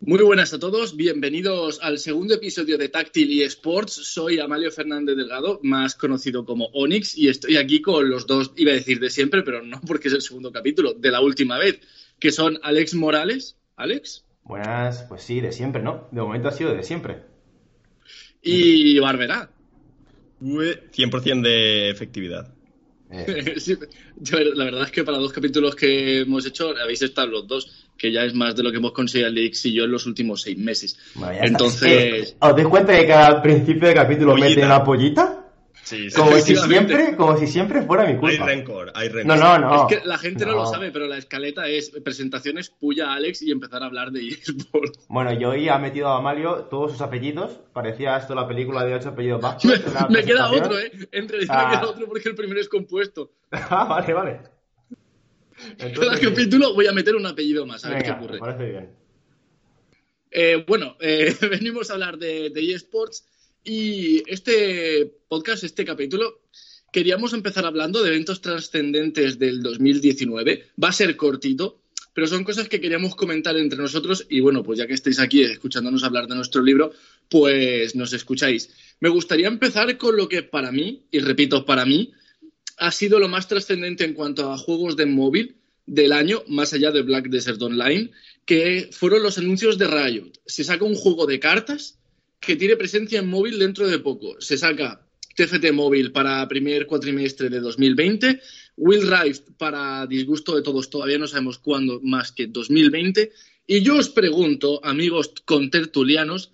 Muy buenas a todos, bienvenidos al segundo episodio de Táctil y Sports. Soy Amalio Fernández Delgado, más conocido como Onyx, y estoy aquí con los dos, iba a decir de siempre, pero no porque es el segundo capítulo, de la última vez, que son Alex Morales. Alex. Buenas, pues sí, de siempre, ¿no? De momento ha sido de siempre. Y Barberá. 100% de efectividad. Eh. la verdad es que para dos capítulos que hemos hecho habéis estado los dos, que ya es más de lo que hemos conseguido Alex y yo en los últimos seis meses. Entonces. ¿Os dais cuenta de que cada principio de capítulo mete una pollita? como si siempre, como si siempre fuera mi culpa. Hay rencor, hay rencor. No, no, no. Es que la gente no. lo sabe, pero la escaleta es presentaciones, puya a Alex y empezar a hablar de eSports. Bueno, yo hoy ha metido a Mario todos sus apellidos. Parecía esto la película de ocho apellidos me, queda otro, ¿eh? Entre me queda otro porque el primero es compuesto. ah, vale, vale. Cada capítulo voy a meter un apellido más, a ver qué ocurre. Parece bien. Eh, bueno, eh, venimos a hablar de, de eSports y este podcast, este capítulo, queríamos empezar hablando de eventos trascendentes del 2019. Va a ser cortito, pero son cosas que queríamos comentar entre nosotros y bueno, pues ya que estáis aquí escuchándonos hablar de nuestro libro, pues nos escucháis. Me gustaría empezar con lo que para mí, y repito, para mí, ha sido lo más trascendente en cuanto a juegos de móvil del año, más allá de Black Desert Online, que fueron los anuncios de Riot. Se saca un juego de cartas que tiene presencia en móvil dentro de poco. Se saca TFT móvil para primer cuatrimestre de 2020, Will Rift para disgusto de todos, todavía no sabemos cuándo más que 2020. Y yo os pregunto, amigos contertulianos,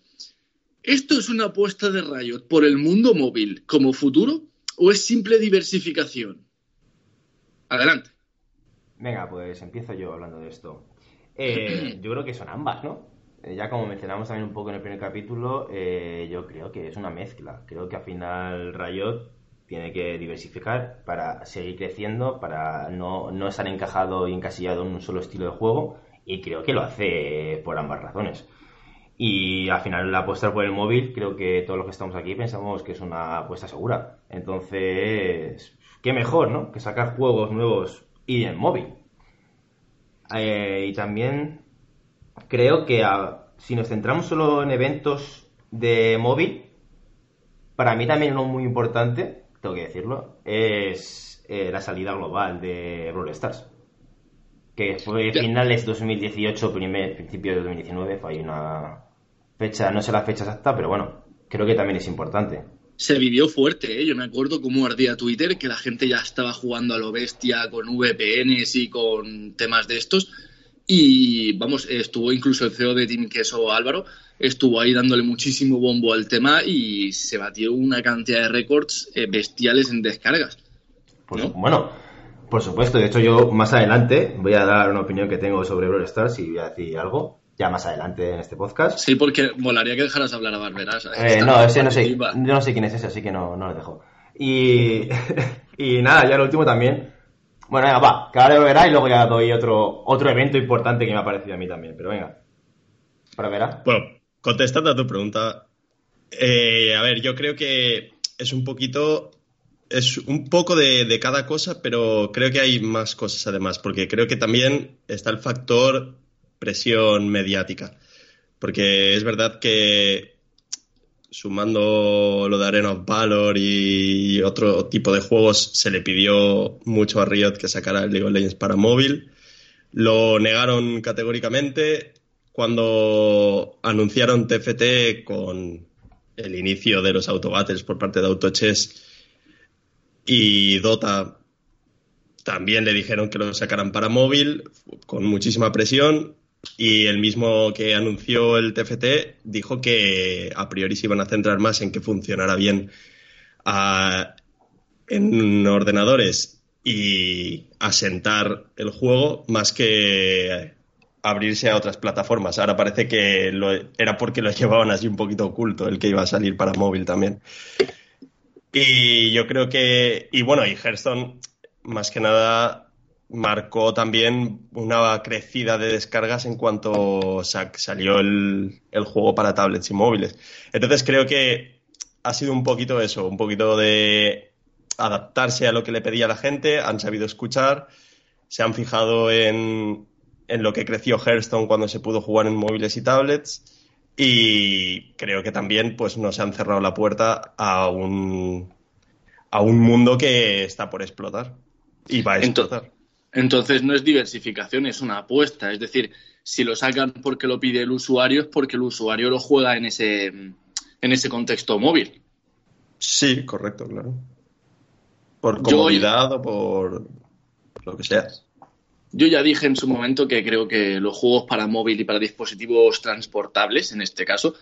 ¿esto es una apuesta de Riot por el mundo móvil como futuro o es simple diversificación? Adelante. Venga, pues empiezo yo hablando de esto. Eh, yo creo que son ambas, ¿no? Eh, ya como mencionamos también un poco en el primer capítulo, eh, yo creo que es una mezcla. Creo que al final Riot tiene que diversificar para seguir creciendo, para no, no estar encajado y encasillado en un solo estilo de juego, y creo que lo hace por ambas razones. Y al final la apuesta por el móvil, creo que todos los que estamos aquí pensamos que es una apuesta segura. Entonces, qué mejor, ¿no? Que sacar juegos nuevos y en móvil. Eh, y también creo que si nos centramos solo en eventos de móvil, para mí también uno muy importante, tengo que decirlo, es eh, la salida global de Brawl Stars. Que fue finales 2018, primer, principio de 2019, fue ahí una fecha, no sé la fecha exacta, pero bueno, creo que también es importante. Se vivió fuerte, ¿eh? yo me acuerdo cómo ardía Twitter, que la gente ya estaba jugando a lo bestia con VPNs y con temas de estos y vamos, estuvo incluso el CEO de Team Queso Álvaro, estuvo ahí dándole muchísimo bombo al tema y se batió una cantidad de récords eh, bestiales en descargas. bueno, por supuesto, de hecho yo más adelante voy a dar una opinión que tengo sobre Brawl Stars y voy a decir algo, ya más adelante en este podcast. Sí, porque molaría que dejaras hablar a Barberas. Eh, no, ese no sé, yo no sé quién es ese, así que no, no lo dejo. Y, y nada, ya lo último también, bueno, venga, va, que ahora verá y luego ya doy otro, otro evento importante que me ha parecido a mí también, pero venga. Para verá. Bueno, contestando a tu pregunta, eh, a ver, yo creo que es un poquito, es un poco de, de, cada cosa, pero creo que hay más cosas además, porque creo que también está el factor presión mediática. Porque es verdad que sumando lo de Arena of Valor y otro tipo de juegos, se le pidió mucho a Riot que sacara el League of Legends para móvil. Lo negaron categóricamente cuando anunciaron TFT con el inicio de los autobattles por parte de Autochess y Dota también le dijeron que lo sacaran para móvil con muchísima presión y el mismo que anunció el TFT dijo que a priori se iban a centrar más en que funcionara bien en ordenadores y asentar el juego más que abrirse a otras plataformas. Ahora parece que era porque lo llevaban así un poquito oculto el que iba a salir para móvil también. Y yo creo que, y bueno, y Hearthstone más que nada marcó también una crecida de descargas en cuanto salió el, juego para tablets y móviles. Entonces creo que ha sido un poquito eso, un poquito de adaptarse a lo que le pedía la gente, han sabido escuchar, se han fijado en en lo que creció Hearthstone cuando se pudo jugar en móviles y tablets. Y creo que también pues, nos han cerrado la puerta a un, a un mundo que está por explotar. Y va a explotar. Entonces no es diversificación, es una apuesta. Es decir, si lo sacan porque lo pide el usuario, es porque el usuario lo juega en ese, en ese contexto móvil. Sí, correcto, claro. Por comodidad o por lo que sea. Yo ya dije en su momento que creo que los juegos para móvil y para dispositivos transportables, en este caso,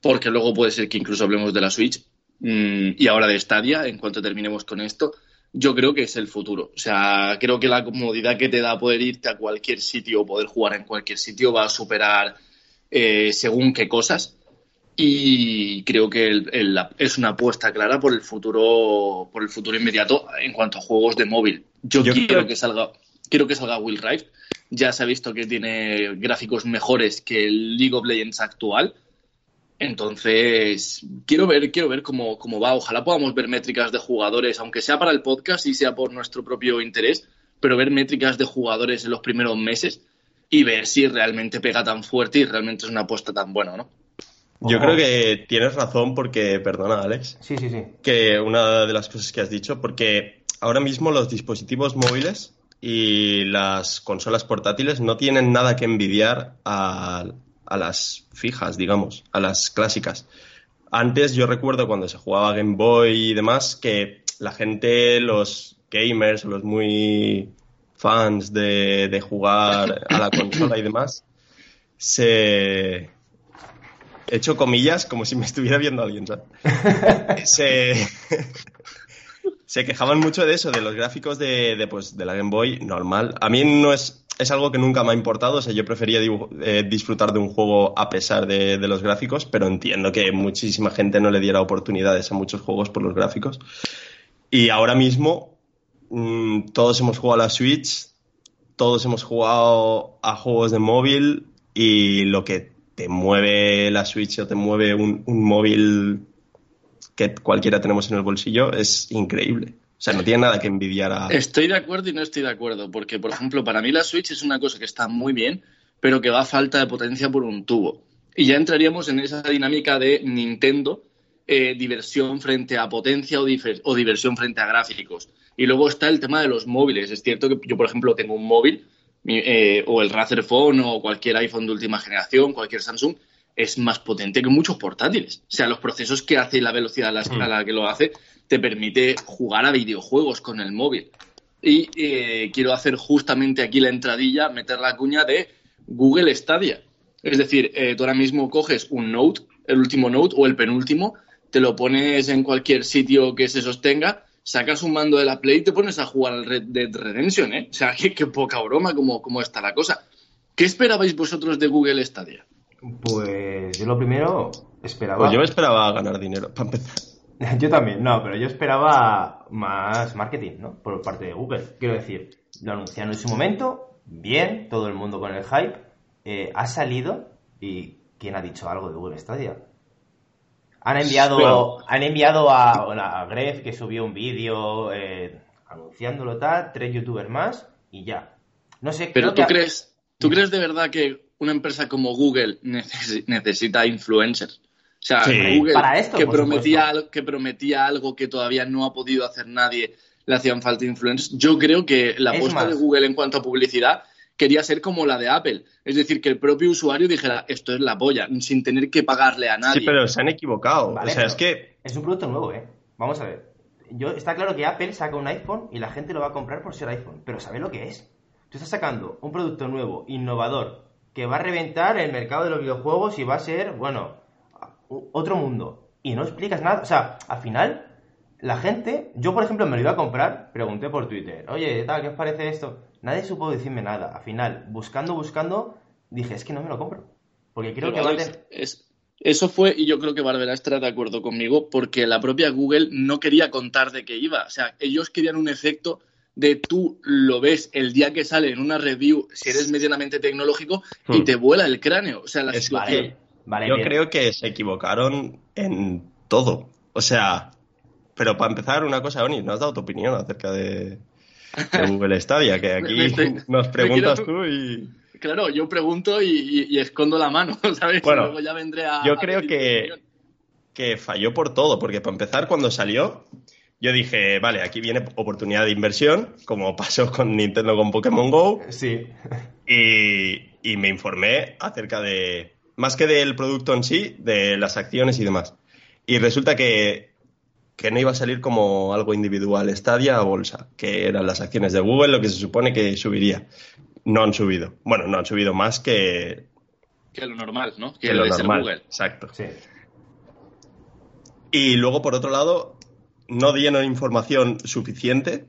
porque luego puede ser que incluso hablemos de la Switch mm, y ahora de Stadia, en cuanto terminemos con esto, yo creo que es el futuro. O sea, creo que la comodidad que te da poder irte a cualquier sitio o poder jugar en cualquier sitio va a superar eh, según qué cosas. Y creo que es una apuesta clara por el futuro, por el futuro inmediato en cuanto a juegos de móvil. Yo, quiero que salga, quiero que salga Will Rift. Ya se ha visto que tiene gráficos mejores que el League of Legends actual. Entonces, quiero ver, quiero ver cómo, cómo va. Ojalá podamos ver métricas de jugadores, aunque sea para el podcast y sea por nuestro propio interés, pero ver métricas de jugadores en los primeros meses y ver si realmente pega tan fuerte y realmente es una apuesta tan buena, ¿no? Yo creo que tienes razón porque, perdona Alex, sí, sí, sí. que una de las cosas que has dicho, porque ahora mismo los dispositivos móviles y las consolas portátiles no tienen nada que envidiar a, a las fijas, digamos, a las clásicas. Antes yo recuerdo cuando se jugaba Game Boy y demás que la gente, los gamers, los muy fans de, jugar a la consola y demás, se... He hecho comillas como si me estuviera viendo alguien, ¿sabes? se... se quejaban mucho de eso, de los gráficos de, pues, de la Game Boy normal. A mí no es es algo que nunca me ha importado. O sea, yo prefería eh, disfrutar de un juego a pesar de, los gráficos, pero entiendo que muchísima gente no le diera oportunidades a muchos juegos por los gráficos. Y ahora mismo mm, todos hemos jugado a la Switch, todos hemos jugado a juegos de móvil y lo que te mueve la Switch o te mueve un móvil que cualquiera tenemos en el bolsillo es increíble. O sea, no tiene nada que envidiar a... Estoy de acuerdo y no estoy de acuerdo, porque, por ejemplo, para mí la Switch es una cosa que está muy bien, pero que va a falta de potencia por un tubo. Y ya entraríamos en esa dinámica de Nintendo, eh, diversión frente a potencia o, diversión frente a gráficos. Y luego está el tema de los móviles. Es cierto que yo, por ejemplo, tengo un móvil, eh, o el Razer Phone, o cualquier iPhone de última generación, cualquier Samsung, es más potente que muchos portátiles. O sea, los procesos que hace y la velocidad a la, a la que lo hace te permite jugar a videojuegos con el móvil. Y eh, quiero hacer justamente aquí la entradilla, meter la cuña de Google Stadia. Es decir, eh, tú ahora mismo coges un Note, el último Note o el penúltimo, te lo pones en cualquier sitio que se sostenga, sacas un mando de la Play y te pones a jugar al Red Dead Redemption, ¿eh? O sea, qué, poca broma como, como está la cosa. ¿Qué esperabais vosotros de Google Stadia? Pues yo lo primero esperaba... Pues yo esperaba ganar dinero, para empezar. Yo también, no, pero yo esperaba más marketing, ¿no? Por parte de Google. Quiero decir, lo anunciaron en su momento, bien, todo el mundo con el hype. Eh, ha salido y ¿quién ha dicho algo de Google Stadia? Han enviado, han enviado a, a Gref que subió un vídeo eh, anunciándolo tal, tres youtubers más y ya. No sé. Pero tú crees, ¿tú crees de verdad que una empresa como Google necesita influencers? O sea, Google, que, prometía, que prometía algo que todavía no ha podido hacer nadie, le hacían falta influencers. Yo creo que la apuesta de Google en cuanto a publicidad quería ser como la de Apple. Es decir, que el propio usuario dijera, esto es la polla, sin tener que pagarle a nadie. Sí, pero se han equivocado. o sea, es que... Es un producto nuevo, ¿eh? Vamos a ver. Yo, está claro que Apple saca un iPhone y la gente lo va a comprar por ser iPhone. Pero ¿sabes lo que es? Tú estás sacando un producto nuevo, innovador, que va a reventar el mercado de los videojuegos y va a ser, bueno, otro mundo y no explicas nada. O sea, al final, la gente, yo por ejemplo me lo iba a comprar, pregunté por Twitter, oye, tal, ¿qué os parece esto? Nadie supo decirme nada. Al final, buscando, buscando, dije, es que no me lo compro. Porque creo que va es, Eso fue, y yo creo que Barbera estará de acuerdo conmigo, porque la propia Google no quería contar de qué iba. O sea, ellos querían un efecto de tú lo ves el día que sale en una review, si eres medianamente tecnológico, y hmm. te vuela el cráneo. O sea, la situación. Yo creo que se equivocaron en todo. O sea, pero para empezar, una cosa, Oni, no has dado tu opinión acerca de, Google Stadia, que aquí nos preguntas tú y... claro, yo pregunto y, escondo la mano, ¿sabes? Bueno, Luego ya vendré a. Yo creo que, que falló por todo, porque para empezar, cuando salió, yo dije, vale, aquí viene oportunidad de inversión, como pasó con Nintendo con Pokémon Go. Sí. Y, me informé acerca de, más que del producto en sí, de las acciones y demás. Y resulta que, que no iba a salir como algo individual, Stadia o bolsa, que eran las acciones de Google, lo que se supone que subiría. No han subido. Bueno, no han subido más que... Que lo normal, ¿no? Que, lo normal. Google. Exacto. Sí. Y luego, por otro lado, no dieron información suficiente.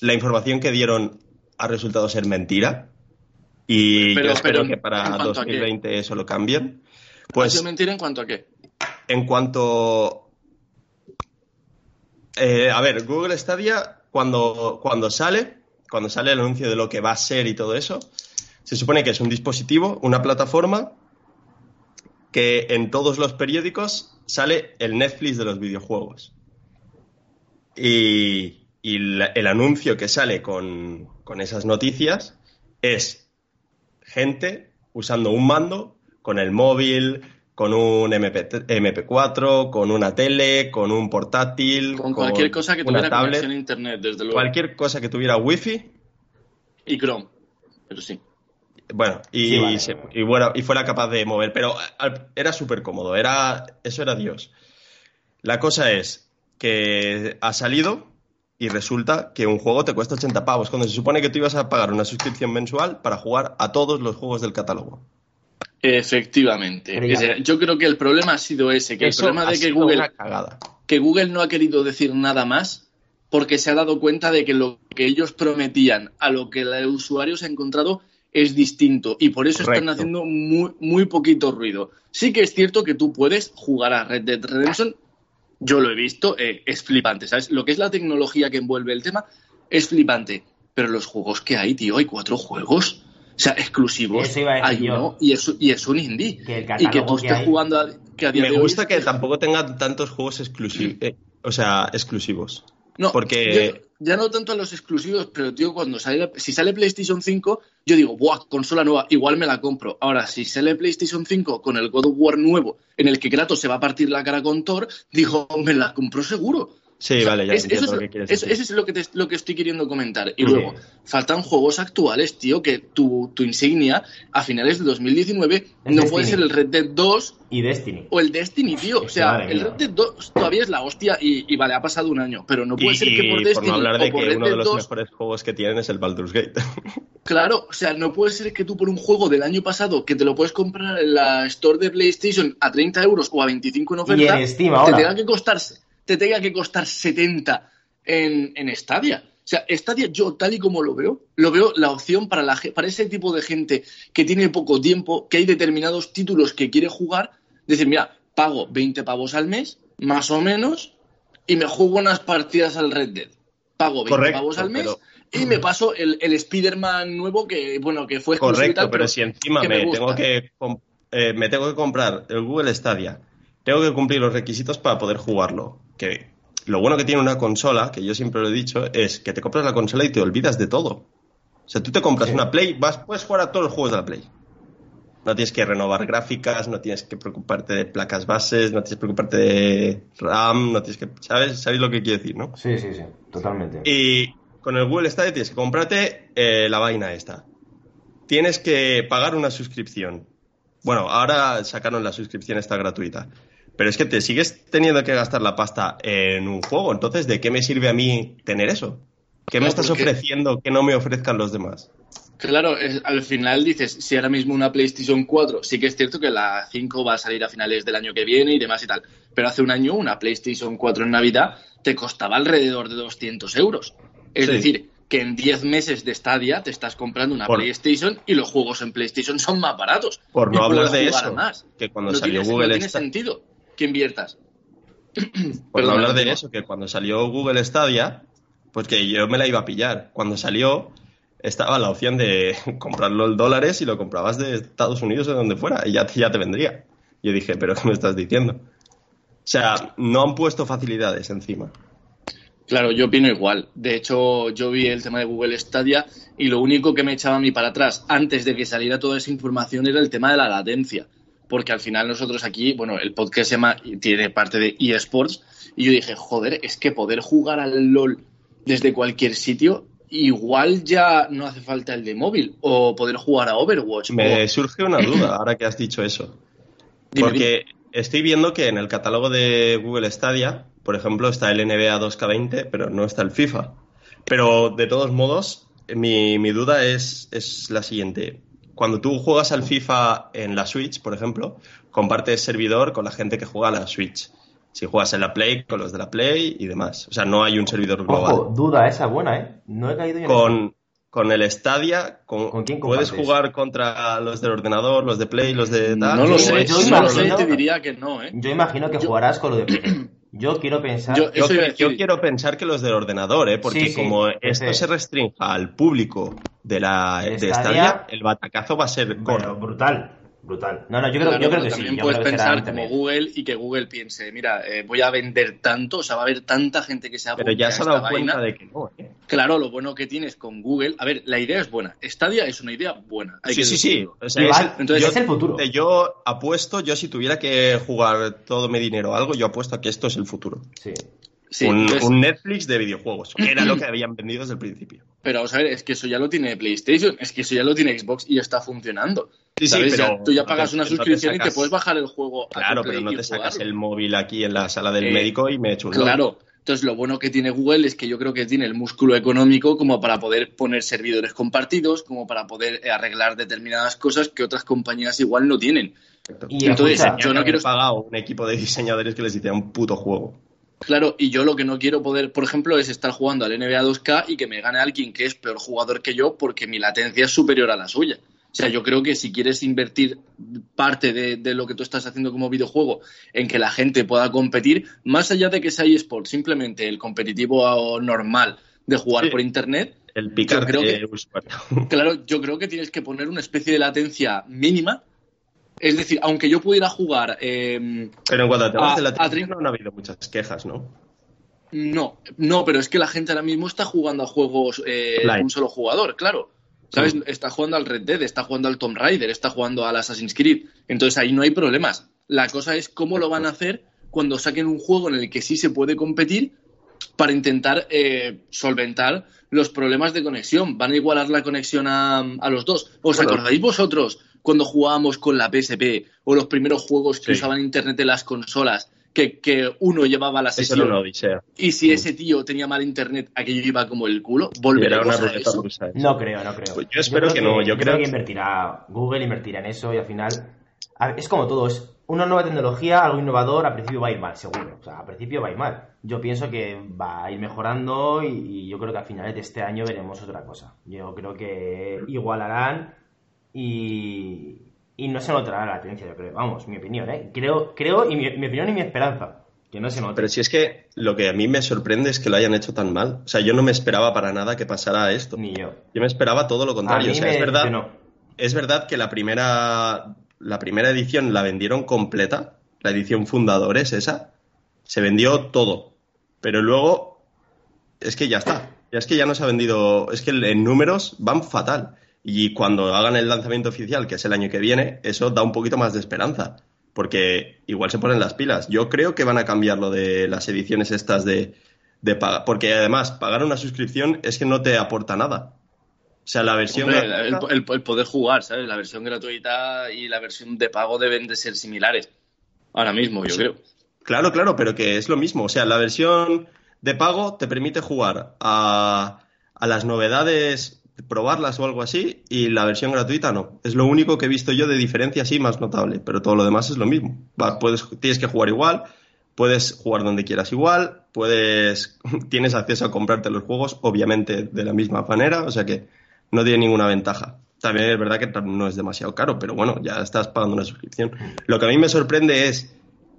La información que dieron ha resultado ser mentira. Y yo espero que para 2020 eso lo cambien. Pues, ¿Ha mentira en cuanto a qué? En cuanto. Eh, a ver, Google Stadia, cuando, cuando sale, cuando sale el anuncio de lo que va a ser y todo eso, se supone que es un dispositivo, una plataforma que en todos los periódicos sale el Netflix de los videojuegos. Y, el anuncio que sale con, esas noticias es gente usando un mando con el móvil, con un MP, 4 con una tele, con un portátil. Con cualquier cosa que tuviera conexión a internet, desde luego. Cualquier cosa que tuviera wifi. Y Chrome, pero sí. Bueno, y, y, bueno, y fuera capaz de mover, pero era súper cómodo, era, eso era Dios. La cosa es, que ha salido y resulta que un juego te cuesta 80 pavos, cuando se supone que tú ibas a pagar una suscripción mensual para jugar a todos los juegos del catálogo. Efectivamente. yo creo que el problema ha sido ese, que el problema de que Google, que Google no ha querido decir nada más porque se ha dado cuenta de que lo que ellos prometían a lo que el usuario se ha encontrado es distinto y por eso están haciendo muy, muy poquito ruido. Sí que es cierto que tú puedes jugar a Red Dead Redemption yo lo he visto, eh, es flipante, ¿sabes? Lo que es la tecnología que envuelve el tema es flipante. Pero los juegos que hay, tío, hay cuatro juegos. O sea, exclusivos. hay uno y es, y es un indie. y que tú estés jugando a, que Me gusta que tampoco tenga tantos juegos exclusivos. Eh, o sea, exclusivos. No, porque... ya no tanto a los exclusivos, pero tío, cuando sale, si sale PlayStation 5, yo digo, ¡buah! Consola nueva, igual me la compro. Ahora, si sale PlayStation 5 con el God of War nuevo, en el que Kratos se va a partir la cara con Thor, digo, me la compro seguro. Sí, vale, ya es, eso, es, que eso, es lo que, lo que estoy queriendo comentar. Y luego, faltan juegos actuales, tío, que tu, tu, insignia a finales de 2019 no puede ser el Red Dead 2 y Destiny. O el Destiny, tío. O sea, el Red Dead 2 todavía es la hostia y, vale, ha pasado un año, pero no puede ser que por Destiny. Por no hablar de que uno de los mejores juegos que tienen es el Baldur's Gate. Claro, o sea, no puede ser que tú por un juego del año pasado que te lo puedes comprar en la store de PlayStation a 30 euros o a 25 en oferta, te tenga que costarse te tenga que costar 70 en, en Stadia. O sea, Stadia yo tal y como lo veo, lo veo la opción para, la, para ese tipo de gente que tiene poco tiempo, que hay determinados títulos que quiere jugar, decir, mira, pago 20 pavos al mes, más o menos, y me juego unas partidas al Red Dead. Pago 20 pavos al mes y me paso el, el Spider-Man nuevo que, bueno, que fue Correcto, pero, si encima me, tengo que, eh, me tengo que comprar el Google Stadia, tengo que cumplir los requisitos para poder jugarlo que lo bueno que tiene una consola, que yo siempre lo he dicho, es que te compras la consola y te olvidas de todo. O sea, tú te compras una Play, vas, puedes jugar a todos los juegos de la Play. No tienes que renovar gráficas, no tienes que preocuparte de placas bases, no tienes que preocuparte de RAM, no tienes que... ¿Sabes? ¿Sabéis lo que quiero decir, no? Sí, sí, sí, totalmente. Y con el Google Stadia tienes que comprarte eh, la vaina esta. Tienes que pagar una suscripción. Bueno, ahora sacaron la suscripción esta gratuita. Pero es que te sigues teniendo que gastar la pasta en un juego. Entonces, ¿de qué me sirve a mí tener eso? ¿Qué me estás ofreciendo que no me ofrezcan los demás? Claro, al final dices, si ahora mismo una PlayStation 4, sí que es cierto que la 5 va a salir a finales del año que viene y demás y tal, pero hace un año una PlayStation 4 en Navidad te costaba alrededor de 200 euros. Es decir, que en 10 meses de Stadia te estás comprando una PlayStation y los juegos en PlayStation son más baratos. Por no hablar de eso, que cuando salió Google no tiene sentido que inviertas. Por hablar de eso, que cuando salió Google Stadia, pues que yo me la iba a pillar. Cuando salió, estaba la opción de comprarlo en dólares y lo comprabas de Estados Unidos o de donde fuera y ya, ya te vendría. Yo dije, ¿pero qué me estás diciendo? O sea, no han puesto facilidades encima. Claro, yo opino igual. De hecho, yo vi el tema de Google Stadia y lo único que me echaba a mí para atrás antes de que saliera toda esa información era el tema de la latencia. Porque al final nosotros aquí, bueno, el podcast se llama, tiene parte de eSports y yo dije, joder, es que poder jugar al LOL desde cualquier sitio, igual ya no hace falta el de móvil o poder jugar a Overwatch. Me o- surge una duda ahora que has dicho eso. Dime, Porque estoy viendo que en el catálogo de Google Stadia, por ejemplo, está el NBA 2K20, pero no está el FIFA. Pero de todos modos, mi, mi duda es, es la siguiente. Cuando tú juegas al FIFA en la Switch, por ejemplo, compartes servidor con la gente que juega a la Switch. Si juegas en la Play, con los de la Play y demás. O sea, no hay un servidor global. Ojo, duda esa buena, ¿eh? No he caído en con, con el Stadia, con- ¿Con quién puedes jugar contra los del ordenador, los de Play, los de tal. no lo sé, yo no lo sé, imagino- te diría que no, ¿eh? Yo imagino que Yo- jugarás con lo de PC. Yo quiero pensar... Yo- decir. quiero pensar que los del ordenador, ¿eh? porque Sí, sí, como esto se restrinja al público de la El de Stadia- Stadia, el batacazo va a ser corto. brutal, brutal. No, no, yo creo, Claro, yo creo que sí. también yo puedes creo que será pensar como. Google y que Google piense, mira, eh, voy a vender tanto, o sea, va a haber tanta gente que se Pero ya se ha dado cuenta vaina. de que no, ¿eh? Claro, lo bueno que tienes con Google, a ver, la idea es buena. Stadia es una idea buena. hay Sí, que sí, sí. O sea, Igual, es, el- entonces yo, es el futuro. yo apuesto, yo si tuviera que jugar todo mi dinero a algo, yo apuesto a que esto es el futuro. Sí. Sí, un, entonces- un Netflix de videojuegos, que era lo que habían vendido desde el principio. Pero vamos a ver, es que eso ya lo tiene PlayStation, es que eso ya lo tiene Xbox y está funcionando. Sí, sí, ¿Sabes? pero Ya- tú ya pagas una no te suscripción y te puedes bajar el juego a Claro, pero no te sacas jugarlo. el móvil aquí en la sala del Eh, médico y me echo un LOL. Claro. Entonces, lo bueno que tiene Google es que yo creo que tiene el músculo económico como para poder poner servidores compartidos, como para poder eh, arreglar determinadas cosas que otras compañías igual no tienen. Y Entonces, yo Yo no no quiero- pagado un equipo de diseñadores que les hiciera un puto juego. Claro, y yo lo que no quiero poder, por ejemplo, es estar jugando al NBA 2K y que me gane alguien que es peor jugador que yo porque mi latencia es superior a la suya. O sea, yo creo que si quieres invertir parte de, de lo que tú estás haciendo como videojuego en que la gente pueda competir, más allá de que sea eSport, simplemente el competitivo normal de jugar Sí. por internet, El picarte creo que- usuario. Claro, yo creo que tienes que poner una especie de latencia mínima. Es decir, aunque yo pudiera jugar. eh, Pero en cuanto a temas de la no ha habido muchas quejas, ¿no? no, no, pero es que la gente ahora mismo está jugando a juegos eh, Live. un solo jugador, claro. ¿Sabes? Sí. Está jugando al Red Dead, está jugando al Tomb Raider, está jugando al Assassin's Creed. Entonces ahí no hay problemas. La cosa es cómo lo van a hacer cuando saquen un juego en el que sí se puede competir para intentar eh, solventar los problemas de conexión. Van a igualar la conexión a, a los dos. ¿Os Bueno. acordáis vosotros cuando jugábamos con la PSP o los primeros juegos que Sí. usaban Internet de las consolas? Que, que uno llevaba la sesión odisea. y si ese tío tenía mal internet, aquello iba como el culo. ¿Volveremos a eso? rusa. eso. No creo, no creo. Pues yo espero que no, yo creo que que- invertirá, Google invertirá en eso y al final... a ver, es como todo, es una nueva tecnología, algo innovador, al principio va a ir mal, seguro. O sea, al principio va a ir mal. Yo pienso que va a ir mejorando y, y yo creo que a finales de este año veremos otra cosa. Yo creo que igualarán y, y no se notará la tendencia, yo creo. Vamos, mi opinión, ¿eh? Creo, creo y mi, mi opinión y mi esperanza. Que no se note. Pero si es que lo que a mí me sorprende es que lo hayan hecho tan mal. O sea, yo no me esperaba para nada que pasara esto. Ni yo. Yo me esperaba todo lo contrario. O sea, es verdad, decepcionó. es verdad que la primera, la primera edición la vendieron completa, la edición fundadores, esa, se vendió todo. Pero luego, es que ya está. Es que ya no se ha vendido, es que en números van fatal. Y cuando hagan el lanzamiento oficial, que es el año que viene, eso da un poquito más de esperanza. Porque igual se ponen las pilas. Yo creo que van a cambiar lo de las ediciones estas de, de paga. Porque además, pagar una suscripción es que no te aporta nada. O sea, la versión. Hombre, gratuita- el, el- el poder jugar, ¿sabes? La versión gratuita y la versión de pago deben de ser similares. Ahora mismo, yo Sí. creo. Claro, claro, pero que es lo mismo. O sea, la versión de pago te permite jugar a, a las novedades, probarlas o algo así, y la versión gratuita no. Es lo único que he visto yo de diferencia así más notable, pero todo lo demás es lo mismo. Puedes, tienes que jugar igual, puedes jugar donde quieras igual, puedes, tienes acceso a comprarte los juegos, obviamente de la misma manera, o sea que no tiene ninguna ventaja. También es verdad que no es demasiado caro, pero bueno, ya estás pagando una suscripción. Lo que a mí me sorprende es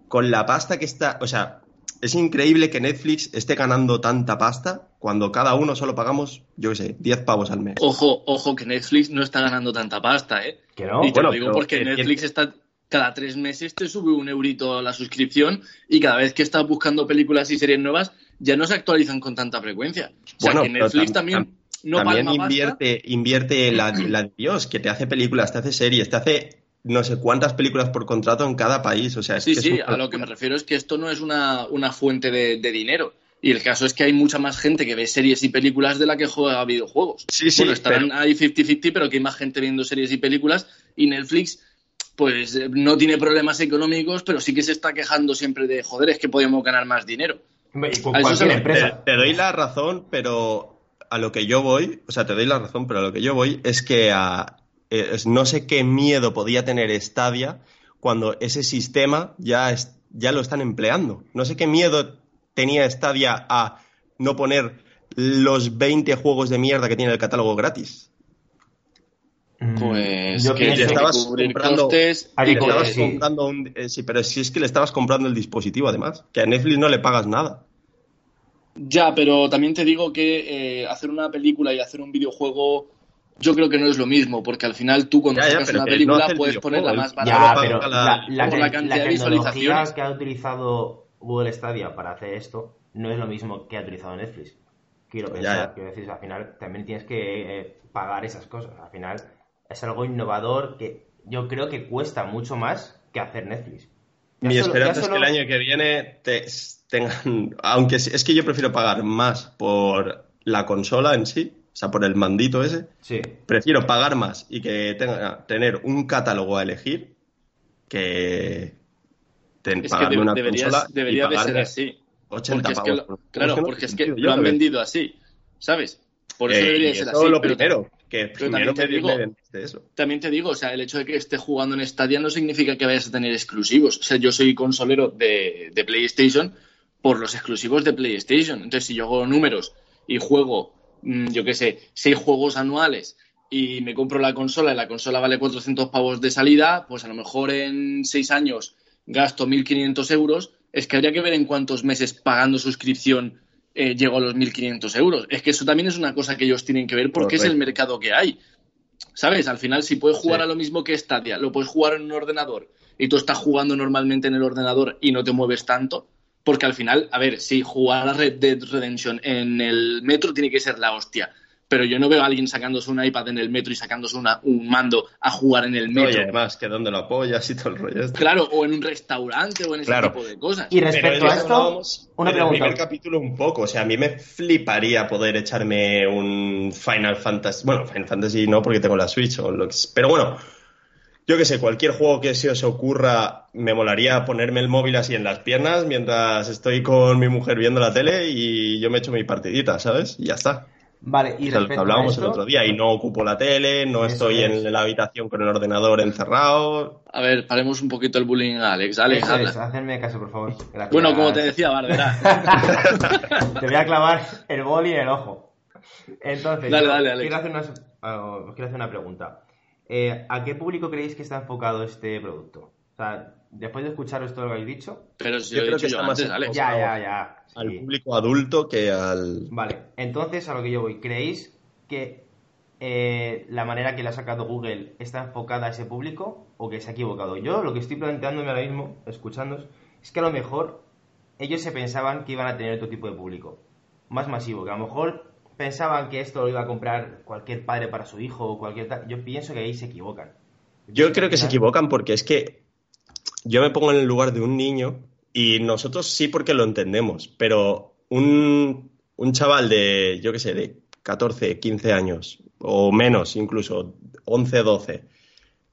con la pasta que está, o sea, es increíble que Netflix esté ganando tanta pasta cuando cada uno solo pagamos, yo qué sé, 10 pavos al mes. Ojo, ojo, que Netflix no está ganando tanta pasta, ¿eh? Que no. y te bueno, lo digo porque Netflix está, cada tres meses te sube un eurito la suscripción y cada vez que estás buscando películas y series nuevas ya no se actualizan con tanta frecuencia. O sea, Bueno, que Netflix tam- también tam- no También pasta. invierte, invierte la, la de Dios, que te hace películas, te hace series, te hace no sé cuántas películas por contrato en cada país. O sea, es Sí, que es sí, a lo que me refiero es que esto no es una, una fuente de, de dinero. Y el caso es que hay mucha más gente que ve series y películas de la que juega videojuegos. Sí, sí, bueno, estarán pero- ahí 50-50, pero que hay más gente viendo series y películas. Y Netflix, pues eh, no tiene problemas económicos, pero sí que se está quejando siempre de, joder, es que podemos ganar más dinero. Y con cualquier se empresa. Te, te doy la razón, pero a lo que yo voy, o sea, te doy la razón, pero a lo que yo voy es que a- eh, es- no sé qué miedo podía tener Stadia cuando ese sistema ya, es- ya lo están empleando. No sé qué miedo tenía Stadia a no poner los 20 juegos de mierda que tiene el catálogo gratis. Mm, Pues yo que estabas que cubrir comprando- costes que Le que- estabas sí. comprando un- eh, sí, pero si es que le estabas comprando el dispositivo además, que a Netflix no le pagas nada. Ya, pero también te digo que eh, hacer una película y hacer un videojuego yo creo que no es lo mismo, porque al final tú cuando Ya, ya, sacas pero una no película el puedes ponerla más barata. Ya, pero la, la- la, por la la cantidad de visualizaciones. que ha utilizado Google Stadia para hacer esto no es lo mismo que ha utilizado Netflix. Quiero Ya, pensar, ya. quiero decir, al final también tienes que eh, pagar esas cosas. Al final es algo innovador que yo creo que cuesta mucho más que hacer Netflix. Ya Mi solo- esperanza ya es que el año que viene te- tengan, aunque es es que yo prefiero pagar más por la consola en sí, o sea, por el mandito ese, Sí. prefiero pagar más y que tenga tener un catálogo a elegir que ten- Es que pagarme de- una deberías- consola y debería de ser así. 80 Porque es que pavos lo- por- claro, que no porque es que sentido, lo yo han vendido así, ¿sabes? Por eso Eh, debería y ser eso así. lo pero primero, que pero primero también te digo- eso. También te digo, o sea, el hecho de que esté jugando en Stadia no significa que vayas a tener exclusivos. O sea, yo soy consolero de, de PlayStation por los exclusivos de PlayStation. Entonces, si yo hago números y juego, yo qué sé, seis juegos anuales y me compro la consola y la consola vale 400 pavos de salida, pues a lo mejor en seis años gasto 1.500 euros. Es que habría que ver en cuántos meses pagando suscripción eh, llego a los 1.500 euros. Es que eso también es una cosa que ellos tienen que ver porque es el mercado que hay. ¿Sabes? Al final, si puedes jugar Sí. a lo mismo que Stadia, lo puedes jugar en un ordenador y tú estás jugando normalmente en el ordenador y no te mueves tanto, porque al final, a ver, si jugar a Red Dead Redemption en el metro tiene que ser la hostia, pero yo no veo a alguien sacándose un iPad en el metro y sacándose una- un mando a jugar en el metro. además, que donde lo apoyas y todo el rollo. este. Claro, o en un restaurante o en ese Claro. tipo de cosas. Y respecto a esto, una en el primer capítulo un poco. O sea, a mí me fliparía poder echarme un Final Fantasy. Bueno, Final Fantasy no, porque tengo la Switch. O lo que... Pero bueno, yo que sé, cualquier juego que se os ocurra, me molaría ponerme el móvil así en las piernas mientras estoy con mi mujer viendo la tele y yo me echo mi partidita, ¿sabes? Y ya está. Vale, y O sea, lo que respecto hablábamos a el otro día. Y no ocupo la tele, no estoy es. en la habitación con el ordenador encerrado. A ver, paremos un poquito el bullying a Alex. Alex, es, hacerme caso, por favor. Gracias. Bueno, como te decía, Barbera. Te voy a clavar el boli en el ojo. Entonces, Dale, yo dale, Alex. Quiero hacer, quiero una pregunta. Eh, ¿A qué público creéis que está enfocado este producto? O sea, después de escucharos todo lo que habéis dicho. Pero si Yo lo he creo dicho que yo está más antes, Alex. Ya, ya, ya. Al público adulto que al. Vale, entonces a lo que yo voy. ¿Creéis que eh, la manera que le ha sacado Google está enfocada a ese público o que se ha equivocado? Yo lo que estoy planteándome ahora mismo, escuchándoos, es que a lo mejor ellos se pensaban que iban a tener otro tipo de público, más masivo, que a lo mejor pensaban que esto lo iba a comprar cualquier padre para su hijo o cualquier tal. Yo pienso que ahí se equivocan. Yo creo que se equivocan porque es que yo me pongo en el lugar de un niño y nosotros sí porque lo entendemos, pero un, un chaval de, yo qué sé, de 14, 15 años o menos incluso, 11, 12,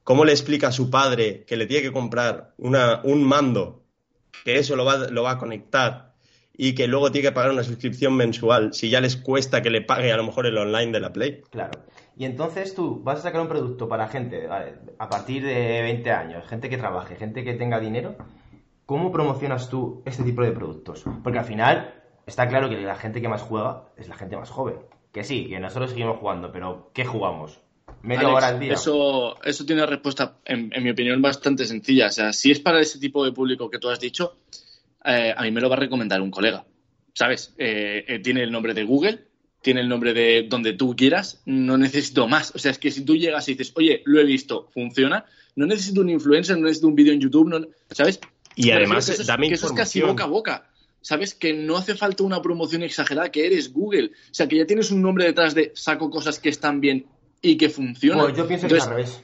¿cómo le explica a su padre que le tiene que comprar una, un mando, que eso lo va, lo va a conectar y que luego tiene que pagar una suscripción mensual si ya les cuesta que le pague a lo mejor el online de la Play? Claro. Y entonces tú vas a sacar un producto para gente vale, a partir de 20 años, gente que trabaje, gente que tenga dinero. ¿Cómo promocionas tú este tipo de productos? Porque al final está claro que la gente que más juega es la gente más joven. Que sí, que nosotros seguimos jugando, pero ¿qué jugamos? ¿Media Alex, hora al día? Eso, eso tiene una respuesta, en, en mi opinión, bastante sencilla. O sea, si es para ese tipo de público que tú has dicho, eh, a mí me lo va a recomendar un colega. ¿Sabes? Eh, eh, tiene el nombre de Google, tiene el nombre de donde tú quieras, no necesito más. O sea, es que si tú llegas y dices, oye, lo he visto, funciona, no necesito un influencer, no necesito un vídeo en YouTube, no, ¿sabes? Y además, eso, es, dame que eso es casi boca a boca. ¿Sabes? Que no hace falta una promoción exagerada, que eres Google. O sea, que ya tienes un nombre detrás de saco cosas que están bien y que funcionan. Pues yo pienso que es al revés.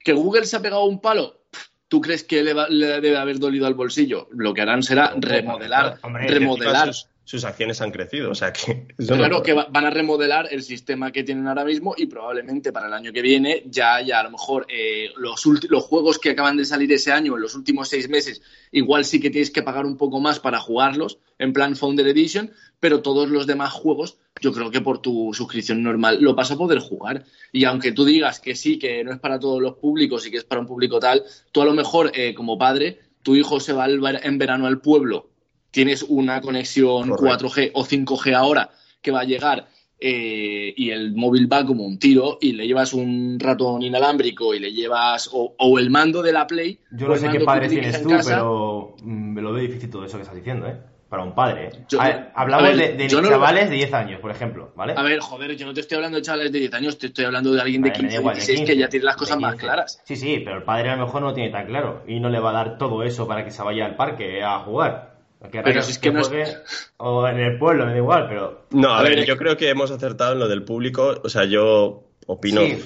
Que Google se ha pegado un palo, ¿Tú crees que le, va, le, debe haber dolido al bolsillo? Lo que harán será remodelar, Hombre, remodelar. Sus, acciones han crecido, o sea que... Claro no que va, van a remodelar el sistema que tienen ahora mismo y probablemente para el año que viene ya haya a lo mejor eh, los, los juegos que acaban de salir ese año, en los últimos seis meses, igual sí que tienes que pagar un poco más para jugarlos, en plan Founder Edition, pero todos los demás juegos yo creo que por tu suscripción normal lo vas a poder jugar. Y aunque tú digas que sí, que no es para todos los públicos y que es para un público tal, tú a lo mejor eh, como padre, tu hijo se va en verano al pueblo, tienes una conexión Correcto. 4G o 5G ahora que va a llegar eh, y el móvil va como un tiro y le llevas un ratón inalámbrico y le llevas o, o el mando de la Play. Yo no sé qué padres tienes tú, casa, pero me lo veo difícil todo eso que estás diciendo, ¿eh? para un padre. ¿eh? Yo, ver, hablamos ver, de, de chavales de 10 años, por ejemplo, ¿vale? A ver, joder, yo no te estoy hablando de chavales de 10 años, te estoy hablando de alguien vale, de 15, igual, 16 de 15, que ya tiene las cosas más claras. Sí, sí, pero el padre a lo mejor no lo tiene tan claro y no le va a dar todo eso para que se vaya al parque a jugar. Pero si es que, que no juegue, es... O en el pueblo, me da igual, pero... No, a, a ver, ver, yo creo que hemos acertado en lo del público, o sea, yo opino... Sí.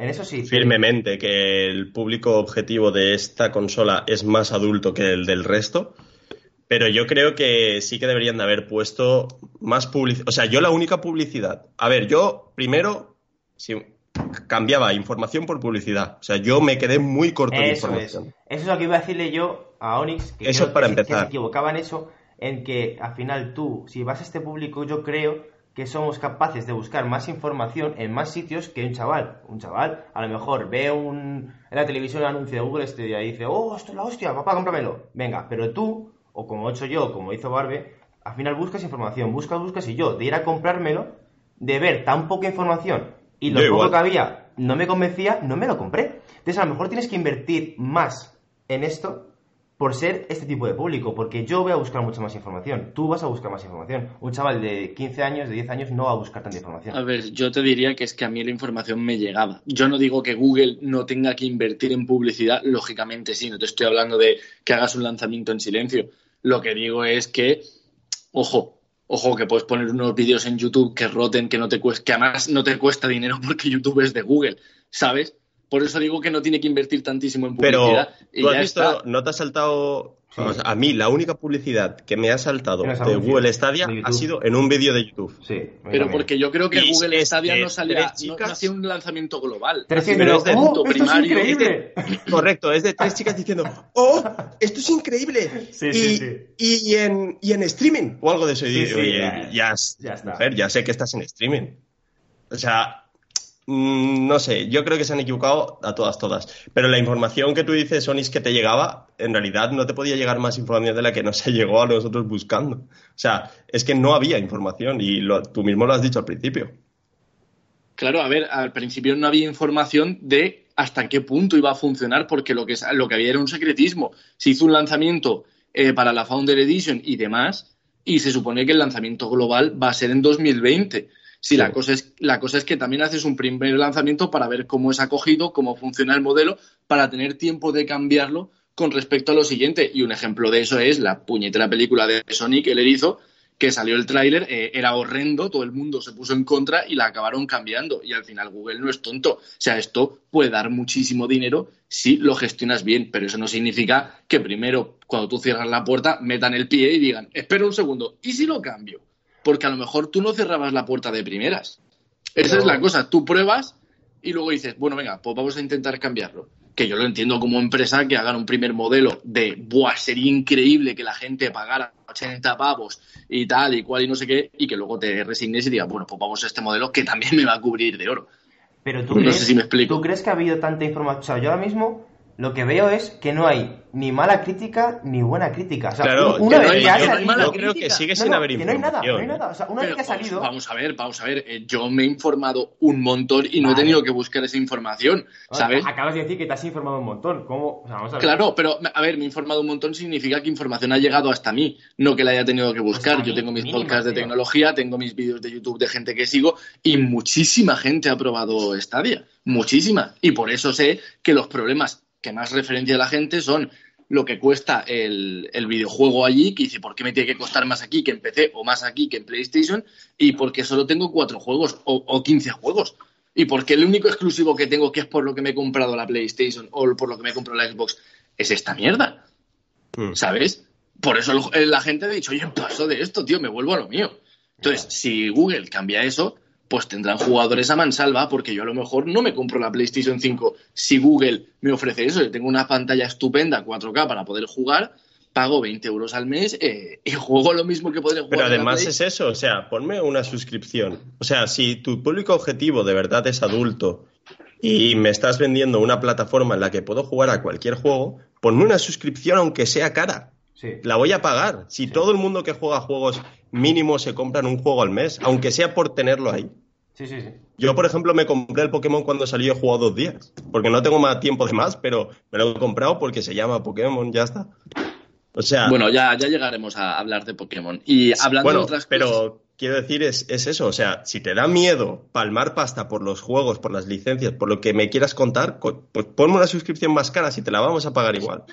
En eso sí. Firmemente que el público objetivo de esta consola es más adulto que el del resto. Pero yo creo que sí que deberían de haber puesto más publicidad. O sea, yo la única publicidad. A ver, yo primero si cambiaba información por publicidad. O sea, yo me quedé muy corto eso de información. Es. Eso es lo que iba a decirle yo a Onyx. Que eso para que empezar. Se, se equivocaba en eso, en que al final tú, si vas a este público, yo creo que somos capaces de buscar más información en más sitios que un chaval. Un chaval, a lo mejor ve un, en la televisión un anuncio de Google este día y dice, oh, esto es la hostia, papá, cómpramelo. Venga, pero tú o como he hecho yo, como hizo Barbe, al final buscas información, buscas, buscas, y yo, de ir a comprármelo, de ver tan poca información y lo Yo poco igual. que había no me convencía, no me lo compré. Entonces, a lo mejor tienes que invertir más en esto por ser este tipo de público, porque yo voy a buscar mucha más información, tú vas a buscar más información. Un chaval de 15 años, de 10 años, no va a buscar tanta información. A ver, yo te diría que es que a mí la información me llegaba. Yo no digo que Google no tenga que invertir en publicidad, lógicamente sí, no te estoy hablando de que hagas un lanzamiento en silencio. Lo que digo es que, ojo, ojo, que puedes poner unos vídeos en YouTube que roten, que no te cuesta, que además no te cuesta dinero porque YouTube es de Google, ¿sabes? Por eso digo que no tiene que invertir tantísimo en publicidad. Pero, ¿tú has visto, está. no te ha saltado Sí. O sea, a mí la única publicidad que me ha saltado de anuncios? Google Stadia De ha sido en un vídeo de YouTube. Sí, Pero porque yo creo que Google es Stadia no salía, no, chicas- no hacía un lanzamiento global. Tres pero es de ¡Oh, esto es primario. Correcto, es de tres chicas diciendo, ¡Oh! ¡Esto es increíble! Sí, y, sí, sí. Y, en, y en streaming o algo de eso. Y Sí, digo, sí, "Oye, ya- ya, ya está. mujer, ya sé que estás en streaming. O sea, no sé, yo creo que se han equivocado a todas, todas. Pero la información que tú dices, Onis, que te llegaba, en realidad no te podía llegar más información de la que nos llegó a nosotros buscando. O sea, es que no había información y tú mismo lo has dicho al principio. Claro, a ver, al principio no había información de hasta qué punto iba a funcionar, porque lo que, lo que había era un secretismo. Se hizo un lanzamiento eh, para la Founder Edition y demás, y se supone que el lanzamiento global va a ser en 2020. Si la, cosa es, la cosa es que también haces un primer lanzamiento para ver cómo es acogido, cómo funciona el modelo, para tener tiempo de cambiarlo con respecto a lo siguiente. Y un ejemplo de eso es la puñetera película de Sonic, El Erizo, que salió el tráiler, eh, era horrendo, todo el mundo se puso en contra y la acabaron cambiando. Y al final Google no es tonto. O sea, esto puede dar muchísimo dinero si lo gestionas bien, pero eso no significa que primero, cuando tú cierras la puerta, metan el pie y digan, espera un segundo, ¿y si lo cambio? Porque a lo mejor tú no cerrabas la puerta de primeras. Esa es la cosa, tú pruebas y luego dices, bueno, venga, pues vamos a intentar cambiarlo. Que yo lo entiendo como empresa que hagan un primer modelo de, buah, sería increíble que la gente pagara 80 pavos y tal y cual y no sé qué, y que luego te resignes y digas, bueno, pues vamos a este modelo que también me va a cubrir de oro. Pero tú No crees, sé si me explico. ¿tú crees que ha habido tanta información? O sea, yo ahora mismo lo que veo es que no hay ni mala crítica ni buena crítica. O sea, Claro, una yo- vez que yo- ha yo salido... creo que sigue No, sin no, haber que no hay nada, no hay información. nada. O sea, una vez que ha vamos- salido... Vamos, a ver, vamos a ver. eh, yo me he informado un montón y no he tenido que buscar esa información, ¿sabes? Acabas de decir que te has informado un montón. ¿Cómo? O sea, vamos a ver. Claro, pero a ver, me he informado un montón significa que información ha llegado hasta mí, no que la haya tenido que buscar. Hasta Yo tengo mis mínimo, podcasts de tío. tecnología, tengo mis vídeos de YouTube de gente que sigo y muchísima gente ha probado Stadia, muchísima. Y por eso sé que los problemas que más referencia la gente son lo que cuesta el, el videojuego allí, que dice, ¿por qué me tiene que costar más aquí que en PC o más aquí que en PlayStation? Y porque solo tengo cuatro juegos o, o 15 juegos. Y porque el único exclusivo que tengo, que es por lo que me he comprado la PlayStation o por lo que me he comprado la Xbox, es esta mierda. Mm. ¿Sabes? Por eso eh, la gente ha dicho, oye, paso de esto, tío, me vuelvo a lo mío. Entonces, si Google cambia eso, pues tendrán jugadores a mansalva, porque yo a lo mejor no me compro la PlayStation 5 si Google me ofrece eso. Yo tengo una pantalla estupenda 4K para poder jugar, pago 20 euros al mes eh, y juego lo mismo que podría jugar. Pero además es eso, o sea, ponme una suscripción. O sea, si tu público objetivo de verdad es adulto y me estás vendiendo una plataforma en la que puedo jugar a cualquier juego, ponme una suscripción aunque sea cara. Sí. La voy a pagar. Si todo el mundo que juega juegos mínimo se compran un juego al mes, aunque sea por tenerlo ahí. Sí, sí, sí. Yo, por ejemplo, me compré el Pokémon cuando salió y he jugado dos días. Porque no tengo más tiempo de más, pero me lo he comprado porque se llama Pokémon, ya está. O sea, Bueno, ya, ya llegaremos a hablar de Pokémon. Y hablando bueno, de otras pero cosas. quiero decir, es, es eso. O sea, si te da miedo palmar pasta por los juegos, por las licencias, por lo que me quieras contar, co- pues ponme una suscripción más cara si te la vamos a pagar igual.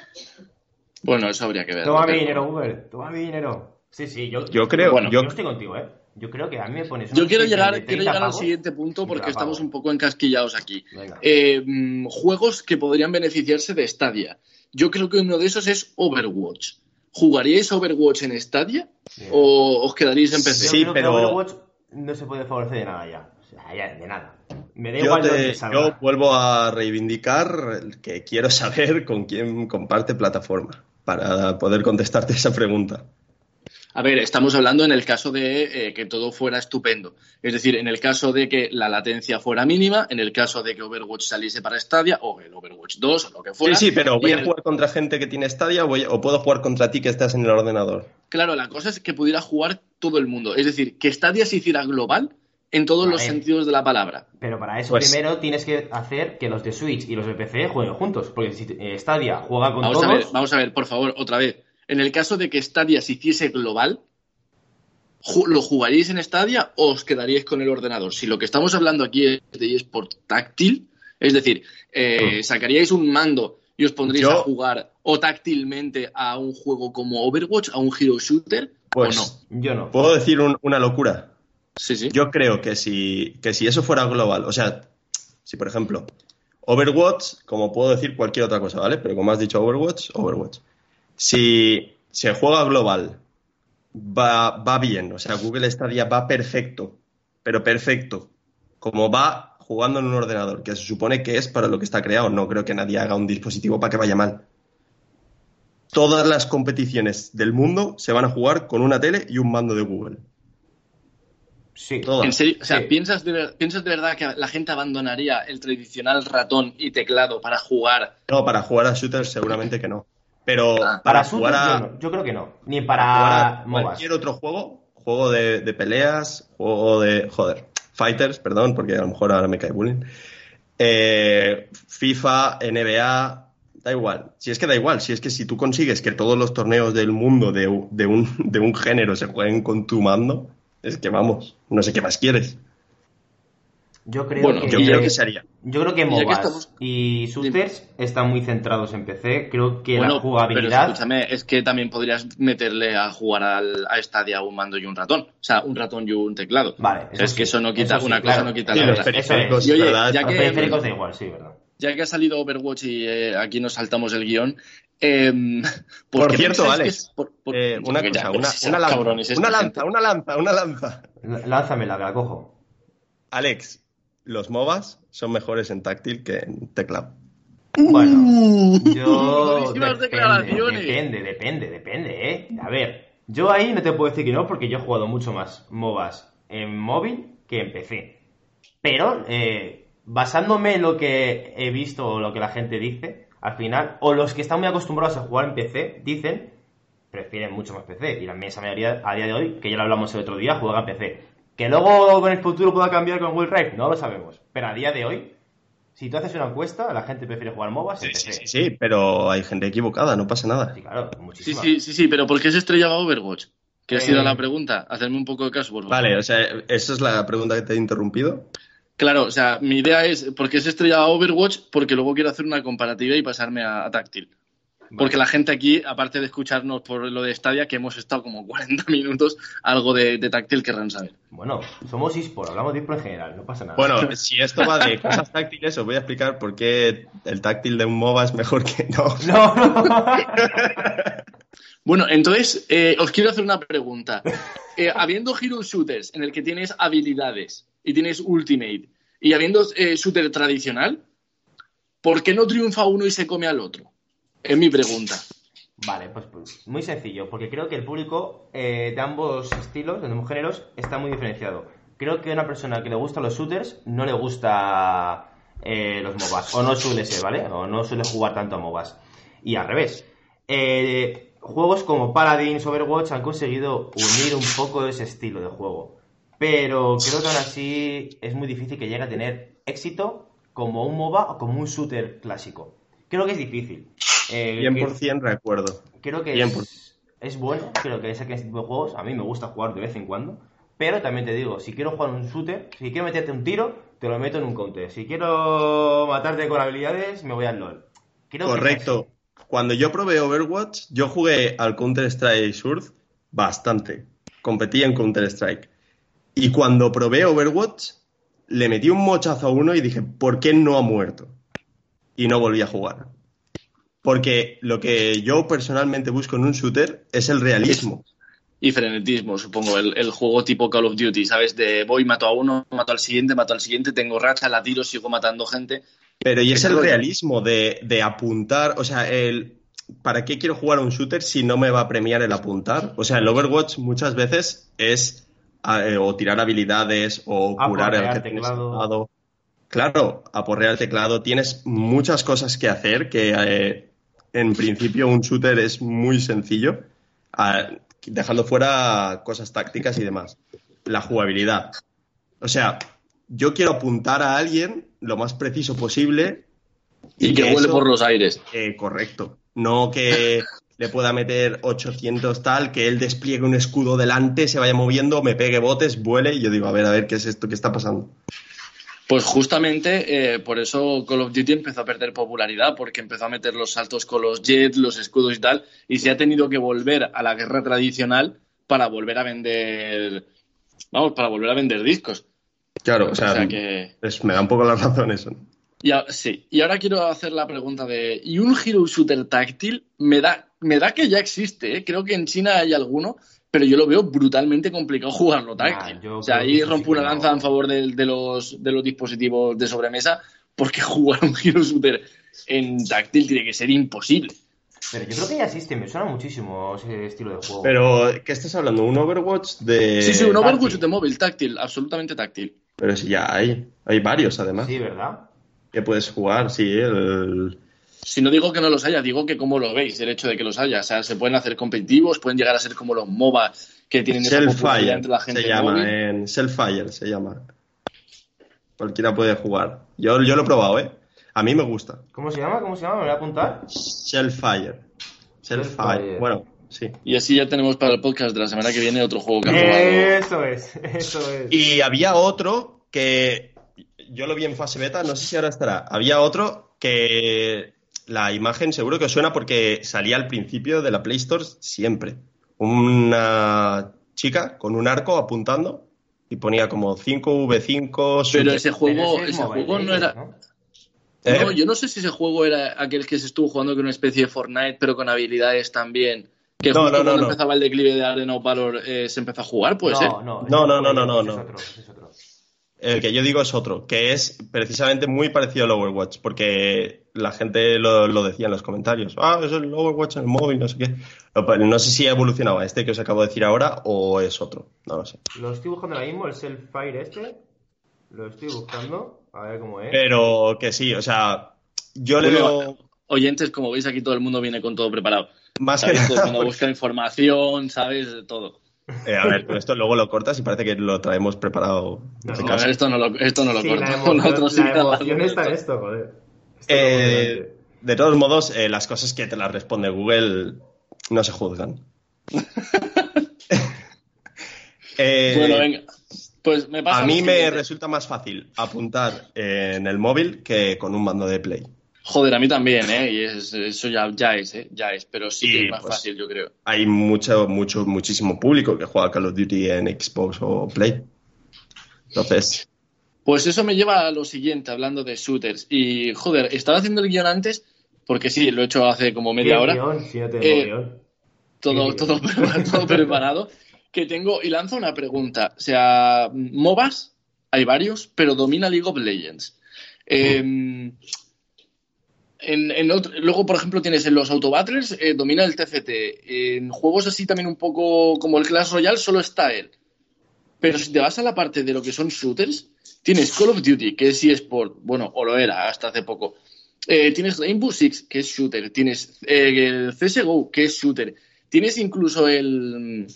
Bueno, eso habría que ver. Toma mi Pero- dinero, Google. Toma mi dinero. Sí, sí, yo... Yo creo- Bueno, yo- yo estoy contigo, ¿eh? Yo creo que a mí me pones... Yo quiero llegar, quiero 30 llegar al siguiente punto porque estamos un poco encasquillados aquí. Eh, mm, juegos que podrían beneficiarse de Stadia. Yo creo que uno de esos es Overwatch. ¿Jugaríais Overwatch en Stadia Bien. o os quedaríais en Yo PC? Sí, creo que pero- Overwatch no se puede favorecer de nada ya. O sea, ya, de nada. Me da Yo, igual te- yo vuelvo a reivindicar el que quiero saber con quién comparte plataforma para poder contestarte esa pregunta. A ver, estamos hablando en el caso de eh, que todo fuera estupendo. Es decir, en el caso de que la latencia fuera mínima, en el caso de que Overwatch saliese para Stadia o el Overwatch 2 o lo que Sí, fuera. sí, pero voy a el- jugar contra gente que tiene Stadia o, voy- o puedo jugar contra ti que estás en el ordenador. Claro, la cosa es que pudiera jugar todo el mundo. Es decir, que Stadia se hiciera global en todos los sentidos de la palabra. Pero para eso Pues- primero tienes que hacer que los de Switch y los de PC jueguen juntos. Porque si eh, Stadia juega con Vamos todos... a ver, vamos a ver, por favor, otra vez. En el caso de que Stadia se hiciese global, ju- ¿lo jugaríais en Stadia o os quedaríais con el ordenador? Si lo que estamos hablando aquí es de eSport táctil, es decir, eh, sacaríais un mando y os pondríais Yo- a jugar o táctilmente a un juego como Overwatch, a un hero shooter, Pues o no. Yo no. puedo decir un- una locura. Sí, sí. Yo creo que si, que si eso fuera global, o sea, si por ejemplo, Overwatch, como puedo decir cualquier otra cosa, ¿vale? Pero como has dicho Overwatch, Overwatch. Si se juega global, va, va bien, o sea, Google Stadia va perfecto, pero perfecto, como va jugando en un ordenador, que se supone que es para lo que está creado, no creo que nadie haga un dispositivo para que vaya mal. Todas las competiciones del mundo se van a jugar con una tele y un mando de Google. Sí. Todas. En serio, o sea, Sí. ¿piensas, de, ver- ¿piensas de verdad que la gente abandonaría el tradicional ratón y teclado para jugar? No, para jugar a shooters seguramente que no. Pero Ah, Para jugar a, yo, no. Yo creo que no. Ni para cualquier otro juego, juego de, de peleas, juego de. Joder, fighters, perdón, porque a lo mejor ahora me cae bullying. Eh, FIFA, NBA, da igual. Si es que da igual, si es que si tú consigues que todos los torneos del mundo de, de un, de un género se jueguen con tu mando, es que vamos, no sé qué más quieres. Yo creo Bueno, que... Yo creo que- que se haría. Yo creo que MOBAs estamos- y shooters están muy centrados en PC. Creo que bueno, la jugabilidad... pero escúchame, es que también podrías meterle a jugar al, a Stadia un mando y un ratón. O sea, un ratón y un teclado. Vale, es que eso no quita, eso sí, una claro. cosa no quita Sí, la los otra. periféricos, Y oye, ¿verdad? ya Los que- periféricos da igual, sí, verdad. Ya que ha salido Overwatch y eh, aquí nos saltamos el guion. Eh, Por qué cierto, Alex, es- por- por- Eh, una ya, cosa, pero una, una lanza, cabrones esta una lanza, gente. una lanza, una lanza. Lánzamela, que la cojo. Alex, los MOBAs son mejores en táctil que en teclado. Bueno, yo... Durísimas Depende, depende, depende, depende, ¿eh? A ver, yo ahí no te puedo decir que no, porque yo he jugado mucho más MOBAs en móvil que en PC. Pero, eh, basándome en lo que he visto o lo que la gente dice, al final, o los que están muy acostumbrados a jugar en PC, dicen, prefieren mucho más PC. Y la inmensa mayoría a día de hoy, que ya lo hablamos el otro día, juega en PC. Que luego con el futuro pueda cambiar con Will Rift, no lo sabemos. Pero a día de hoy, si tú haces una encuesta, la gente prefiere jugar MOBAs en Sí, PC. sí, sí, pero hay gente equivocada, no pasa nada. Sí, claro, Sí, sí, sí, sí, pero ¿por qué se estrellaba Overwatch? Que ha sido Eh, la pregunta. Hacerme un poco de caso, por favor. Vale, o sea, esa es la pregunta que te he interrumpido. Claro, o sea, mi idea es, ¿por qué se estrellaba Overwatch? Porque luego quiero hacer una comparativa y pasarme a, a táctil. Porque la gente aquí, aparte de escucharnos por lo de Stadia, que hemos estado como 40 minutos, algo de, de táctil querrán saber. Bueno, somos eSport, hablamos de eSport en general, no pasa nada. Bueno, si esto va de cosas táctiles, os voy a explicar por qué el táctil de un MOBA es mejor que no. No, no. Bueno, entonces, eh, os quiero hacer una pregunta. Eh, habiendo hero shooters en el que tienes habilidades y tienes ultimate, y habiendo eh, shooter tradicional, ¿por qué no triunfa uno y se come al otro? Es mi pregunta. Vale, pues, pues, muy sencillo, porque creo que el público eh, de ambos estilos, de ambos géneros, está muy diferenciado. Creo que a una persona que le gustan los shooters no le gusta eh, los MOBAs, o no suele ser, ¿vale? O no suele jugar tanto a MOBAs. Y al revés. Juegos como Paladins, Overwatch han conseguido unir un poco ese estilo de juego. Pero creo que aún así es muy difícil que llegue a tener éxito como un MOBA o como un shooter clásico. Creo que es difícil. Eh, que- 100% recuerdo. creo que es, es bueno, creo que este tipo de juegos. A mí me gusta jugar de vez en cuando. Pero también te digo, si quiero jugar un shooter, si quiero meterte un tiro, te lo meto en un counter. Si quiero matarte con habilidades, me voy al LOL. Creo que es Correcto. Cuando yo probé Overwatch, yo jugué al Counter-Strike Surf bastante. Competí en Counter-Strike. Y cuando probé Overwatch, le metí un mochazo a uno y dije, ¿por qué no ha muerto? Y no volví a jugar. Porque lo que yo personalmente busco en un shooter es el realismo. Y frenetismo, supongo, el, el juego tipo Call of Duty, ¿sabes? De voy, mato a uno, mato al siguiente, mato al siguiente, tengo racha, la tiro, sigo matando gente. Pero y es el realismo de, de apuntar, o sea, el ¿para qué quiero jugar a un shooter si no me va a premiar el apuntar? O sea, el Overwatch muchas veces es eh, o tirar habilidades o curar el que tienes teclado. Claro, aporrear el teclado. Tienes muchas cosas que hacer que eh, en principio un shooter es muy sencillo, dejando fuera cosas tácticas y demás. La jugabilidad. O sea, yo quiero apuntar a alguien lo más preciso posible Y, que huele eso- por los aires. eh, correcto. No que le pueda meter 800 tal, que él despliegue un escudo delante, se vaya moviendo, me pegue botes, vuele y yo digo, a ver, a ver, ¿qué es esto? ¿Qué está pasando? Pues justamente eh, por eso Call of Duty empezó a perder popularidad, porque empezó a meter los saltos con los jets, los escudos y tal, y se ha tenido que volver a la guerra tradicional para volver a vender, vamos, para volver a vender discos. Claro, o sea, que... me da un poco la razón eso. Y a- sí, y ahora quiero hacer la pregunta de, ¿y un Hero Shooter táctil? Me da, me da que ya existe, ¿eh? creo que en China hay alguno, pero yo lo veo brutalmente complicado jugarlo táctil. O sea, ahí rompo sí una lanza en favor de, los, de los dispositivos de sobremesa, porque jugar un Hero Shooter en táctil tiene que ser imposible. Pero yo creo que ya existe, me suena muchísimo ese estilo de juego. Pero, ¿qué estás hablando? ¿Un Overwatch de...? sí, sí, un táctil. Overwatch de móvil, táctil, absolutamente táctil. Pero si ya hay. Hay varios, además, Sí, ¿verdad? que puedes jugar, sí, el... Si no digo que no los haya, digo que como lo veis, el hecho de que los haya. O sea, se pueden hacer competitivos, pueden llegar a ser como los MOBA que tienen Selfire entre la gente se llama, móvil. en Selfire se llama. Cualquiera puede jugar. Yo, yo lo he probado, ¿eh? A mí me gusta. ¿Cómo se llama? ¿Cómo se llama? Me voy a apuntar. Shellfire. Shellfire. Shellfire. Bueno, sí. Y así ya tenemos para el podcast de la semana que viene otro juego que. Eso es, eso es. Y había otro que yo lo vi en fase beta, no sé si ahora estará. Había otro que la imagen seguro que os suena porque salía al principio de la Play Store siempre. Una chica con un arco apuntando y ponía como 5v5. Pero ese juego, Pero ese es ese juego no Legends, era. ¿no? ¿Eh? No, yo no sé si ese juego era aquel que se estuvo jugando con una especie de Fortnite, pero con habilidades también. Que No, no, no, cuando no. empezaba el declive de Arena of Valor eh, se empezó a jugar, puede ser. no, no, No, no, no, no, no, es otro, es otro. El que yo digo es otro, que es precisamente muy parecido al Overwatch, porque la gente lo, lo decía en los comentarios. Ah, es el Overwatch en el móvil, no sé qué. No, no sé si ha evolucionado a este que os acabo de decir ahora o es otro, no lo sé. Lo estoy buscando ahora mismo, el Self-Fire este. Lo estoy buscando. A ver cómo es. Pero que sí, o sea, yo le veo oyentes, como veis aquí todo el mundo viene con todo preparado. Más que ¿Sabes? Todo el nada, mundo porque- busca información, ¿sabes? De todo. Eh, a ver, pero esto luego lo cortas y parece que lo traemos preparado No, de no, esto no lo, esto no lo Sí, corto. la emoción, Nosotros sí la que emoción hablamos está en esto. joder. Esto Eh, de todos modos, eh, las cosas que te las responde Google no se juzgan. Eh, Bueno, venga. Pues me pasa a mí me siguiente. resulta más fácil apuntar en el móvil que con un mando de Play. Joder, a mí también, ¿eh? Y es- eso ya, ya es, ¿eh? Ya es. Pero sí que Y, es más pues, fácil, yo creo. Hay mucho, mucho, muchísimo público que juega Call of Duty en Xbox o Play. Entonces, Pues eso me lleva a lo siguiente, hablando de shooters. Y, joder, estaba haciendo el guion antes, porque sí, lo he hecho hace como media ¿Qué hora. guion? No Eh, guion. todo, Sí. todo, todo preparado. Que tengo, y lanzo una pregunta. O sea, MOBAs, hay varios, pero domina League of Legends. Eh, en, otro- luego, por ejemplo, tienes en los Autobattlers, eh, domina el TFT. En juegos así también un poco como el Clash Royale, solo está él. Pero si te vas a la parte de lo que son shooters, tienes Call of Duty, que es eSport, bueno, o lo era hasta hace poco. Eh, tienes Rainbow Six, que es shooter. Tienes eh, el CSGO, que es shooter. Tienes incluso el.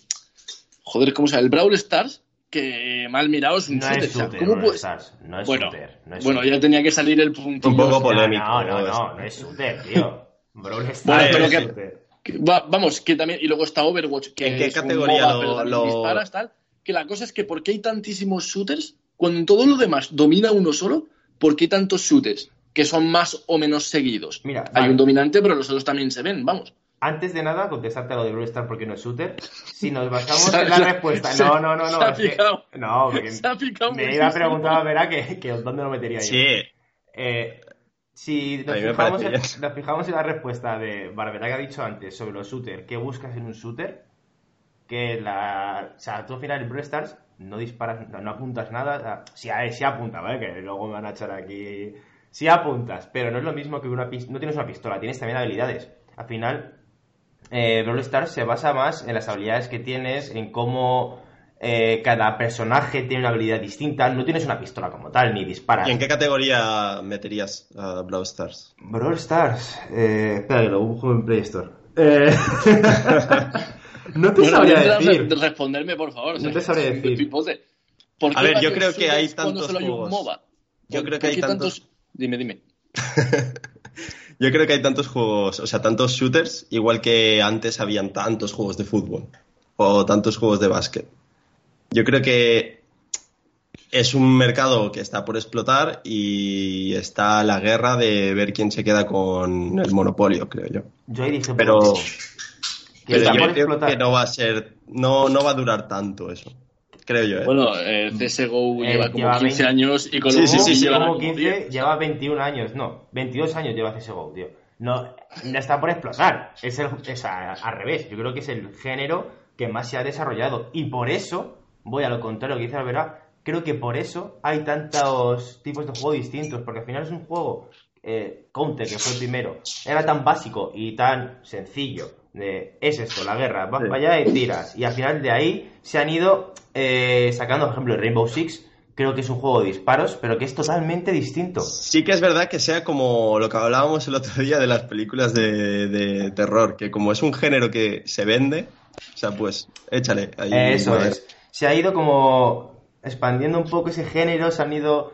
Joder, ¿cómo se llama? El Brawl Stars, que mal mirado es un No shooter. es o sea, shooter, ¿cómo Brawl puedes- Stars. No es bueno, shooter. No es bueno, shooter. ya tenía que salir el puntillo. Un poco polémico. No, no, ¿no? no, es shooter, tío. Brawl Stars Bueno, no pero es que- shooter. Que va- vamos, que también. Y luego está Overwatch, que ¿En qué es un categoría MOBA, lo- lo- disparas, tal. Que la cosa es que, ¿por qué hay tantísimos shooters? Cuando en todo lo demás domina uno solo, ¿por qué hay tantos shooters? Que son más o menos seguidos. Mira, hay vale. un dominante, pero los otros también se ven, vamos. Antes de nada, contestarte a lo de Stars porque no es shooter. Si nos basamos en la respuesta. No, no, no, no. se ha es que- picado. No, porque Se ha picado me iba a preguntar a Vera que, que dónde lo metería yo. sí, Eh, si nos fijamos, en, bien. nos fijamos en la respuesta de Barbera que ha dicho antes sobre los shooters, ¿qué buscas en un shooter? Que la. O sea, tú al final en Stars no disparas, no, no apuntas nada. o sea, sí, sí apunta, ¿vale? Que luego me van a echar aquí. Sí apuntas, pero no es lo mismo que una pistola. No tienes una pistola, tienes también habilidades. Al final, eh, Brawl Stars se basa más en las habilidades que tienes, en cómo eh, cada personaje tiene una habilidad distinta. No tienes una pistola como tal, ni disparas. ¿Y en qué categoría meterías a Brawl Stars? Brawl Stars. Eh, espera, que lo busco en Play Store. Eh, no te Bueno, sabría decir. re- responderme, por favor. o sea, No te sabría decir. ¿Por A ver, yo creo que hay tantos solo hay un juegos. MOBA? Yo ¿Por- creo que hay tantos- Dime, dime. Yo creo que hay tantos juegos, o sea, tantos shooters, igual que antes habían tantos juegos de fútbol o tantos juegos de básquet. Yo creo que es un mercado que está por explotar y está la guerra de ver quién se queda con el monopolio, creo yo. Yo ahí dije, Pero, pero yo creo que no va a ser, no, no va a durar tanto eso, creo yo. ¿eh? Bueno, eh, CSGO Eh, lleva como lleva 15 20 años y con Sí, los sí, sí, sí, lleva como como 15, 10. lleva 21 años, no, 22 años lleva CSGO, tío. No, no está por explotar, es, el, es a- al revés. Yo creo que es el género que más se ha desarrollado y por eso, voy a lo contrario que dice Alvera, creo que por eso hay tantos tipos de juego distintos, porque al final es un juego, eh, Counter, que fue el primero, era tan básico y tan sencillo. De, es esto, la guerra, vas Sí. para allá y tiras. Y al final de ahí se han ido eh, sacando, por ejemplo, el Rainbow Six, creo que es un juego de disparos, pero que es totalmente distinto. Sí que es verdad que sea como lo que hablábamos el otro día de las películas de, de terror, que como es un género que se vende, o sea, pues échale ahí. Eso es. Se ha ido como expandiendo un poco ese género, se han ido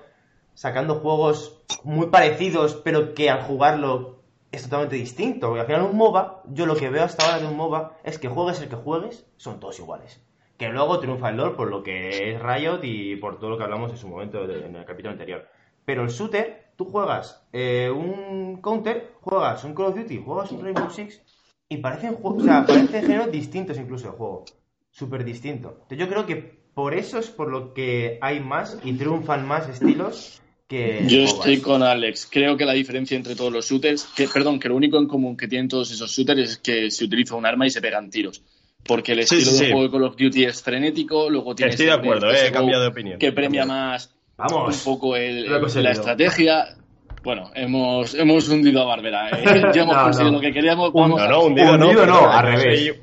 sacando juegos muy parecidos, pero que al jugarlo es totalmente distinto. Porque al final un MOBA, yo lo que veo hasta ahora de un MOBA es que juegues el que juegues, son todos iguales. Que luego triunfa el lore por lo que es Riot y por todo lo que hablamos en su momento en el capítulo anterior. Pero el shooter, tú juegas eh, un Counter, juegas un Call of Duty, juegas un Rainbow Six y parecen, o sea, parecen géneros distintos incluso el juego. Súper distinto. Yo creo que por eso es por lo que hay más y triunfan más estilos que... Yo estoy con Alex. Creo que la diferencia entre todos los shooters, que, perdón, que lo único en común que tienen todos esos shooters es que se utiliza un arma y se pegan tiros. Porque el estilo sí, de sí. juego de Call of Duty es frenético, luego tienes Estoy de el acuerdo, eh, he cambiado de opinión. Que premia más Vamos. un poco el- la estrategia. Bueno, hemos, hemos hundido a Barbera. eh. Ya hemos No, conseguido no. lo que queríamos. Vamos No, a- no, hundido, Hundido no. no, al revés.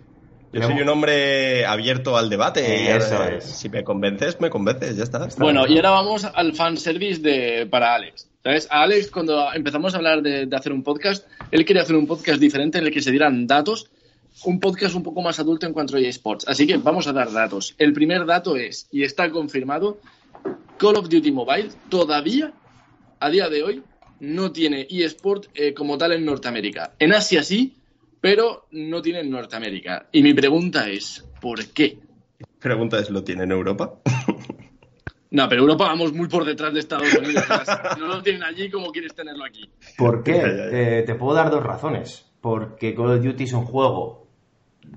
Yo soy un hombre abierto al debate. Eso es. Si me convences, me convences, ya está. Bueno, y ahora vamos al fanservice de, para Alex. ¿Sabes? A Alex, cuando empezamos a hablar de, de hacer un podcast, él quería hacer un podcast diferente en el que se dieran datos, un podcast un poco más adulto en cuanto a eSports. Así que vamos a dar datos. El primer dato es, y está confirmado, Call of Duty Mobile todavía, a día de hoy, no tiene eSport eh, como tal en Norteamérica. En Asia sí, pero no tiene en Norteamérica. Y mi pregunta es, ¿por qué? Pregunta es, ¿lo tiene en Europa? No, pero Europa vamos muy por detrás de Estados Unidos. no lo tienen allí como quieres tenerlo aquí. ¿Por qué? Eh, te puedo dar dos razones. Porque Call of Duty es un juego,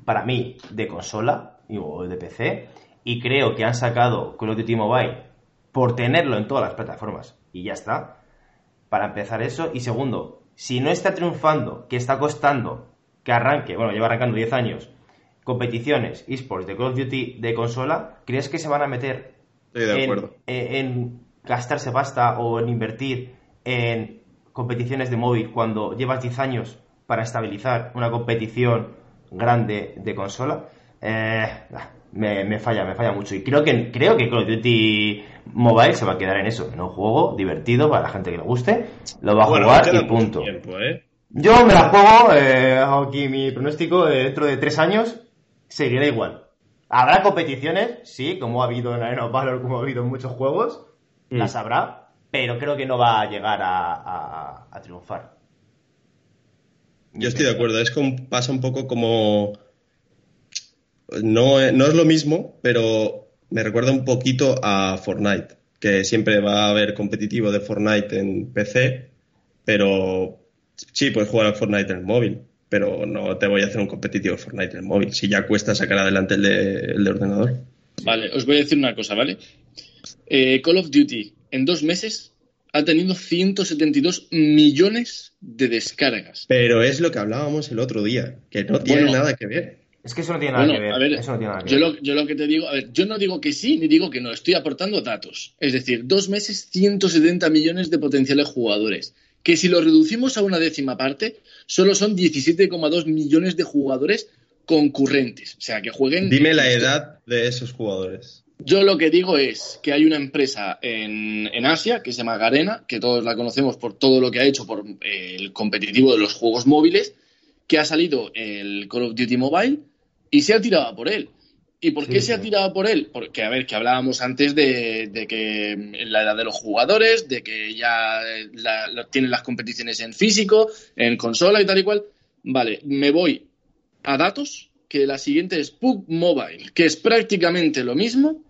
para mí, de consola o de PC. Y creo que han sacado Call of Duty Mobile por tenerlo en todas las plataformas. Y ya está. Para empezar eso. Y segundo, si no está triunfando, que está costando que arranque, bueno, lleva arrancando 10 años, competiciones, esports de Call of Duty de consola, ¿crees que se van a meter en, gastarse pasta o en invertir en competiciones de móvil cuando llevas 10 años para estabilizar una competición grande de consola? Eh, me, falla, me falla mucho. Y creo que, creo que Call of Duty Mobile se va a quedar en eso, en un juego divertido para la gente que le guste. Lo va a jugar y punto. ¿eh? Yo me la juego, eh, aquí mi pronóstico, eh, dentro de tres años seguirá igual. Habrá competiciones, sí, como ha habido en Arena of Valor, como ha habido en muchos juegos, mm. las habrá, pero creo que no va a llegar a, triunfar. Yo estoy de acuerdo, es como, pasa un poco como... No, no es lo mismo, pero me recuerda un poquito a Fortnite, que siempre va a haber competitivo de Fortnite en PC, pero sí, puedes jugar a Fortnite en el móvil, pero no te voy a hacer un competitivo de Fortnite en el móvil, si ya cuesta sacar adelante el de, ordenador. Vale, os voy a decir una cosa, ¿vale? Eh, Call of Duty en dos meses ha tenido 172 millones de descargas. Pero es lo que hablábamos el otro día, que no tiene nada que ver. Es que eso no tiene nada que ver. eso no tiene nada que yo, Lo, yo lo que te digo, a ver, yo no digo que sí ni digo que no, estoy aportando datos. Es decir, dos meses, 170 millones de potenciales jugadores que si lo reducimos a una décima parte, solo son 17,2 millones de jugadores concurrentes. O sea, que jueguen. Dime la edad de esos jugadores. Yo lo que digo es que hay una empresa en, Asia que se llama Garena, que todos la conocemos por todo lo que ha hecho por eh, el competitivo de los juegos móviles, que ha salido el Call of Duty Mobile y se ha tirado por él. ¿Y por qué se ha tirado por él? Porque, a ver, que hablábamos antes de, que la edad de los jugadores, de que ya tienen las competiciones en físico, en consola y tal y cual. Vale, me voy a datos, que la siguiente es PUB Mobile, que es prácticamente lo mismo.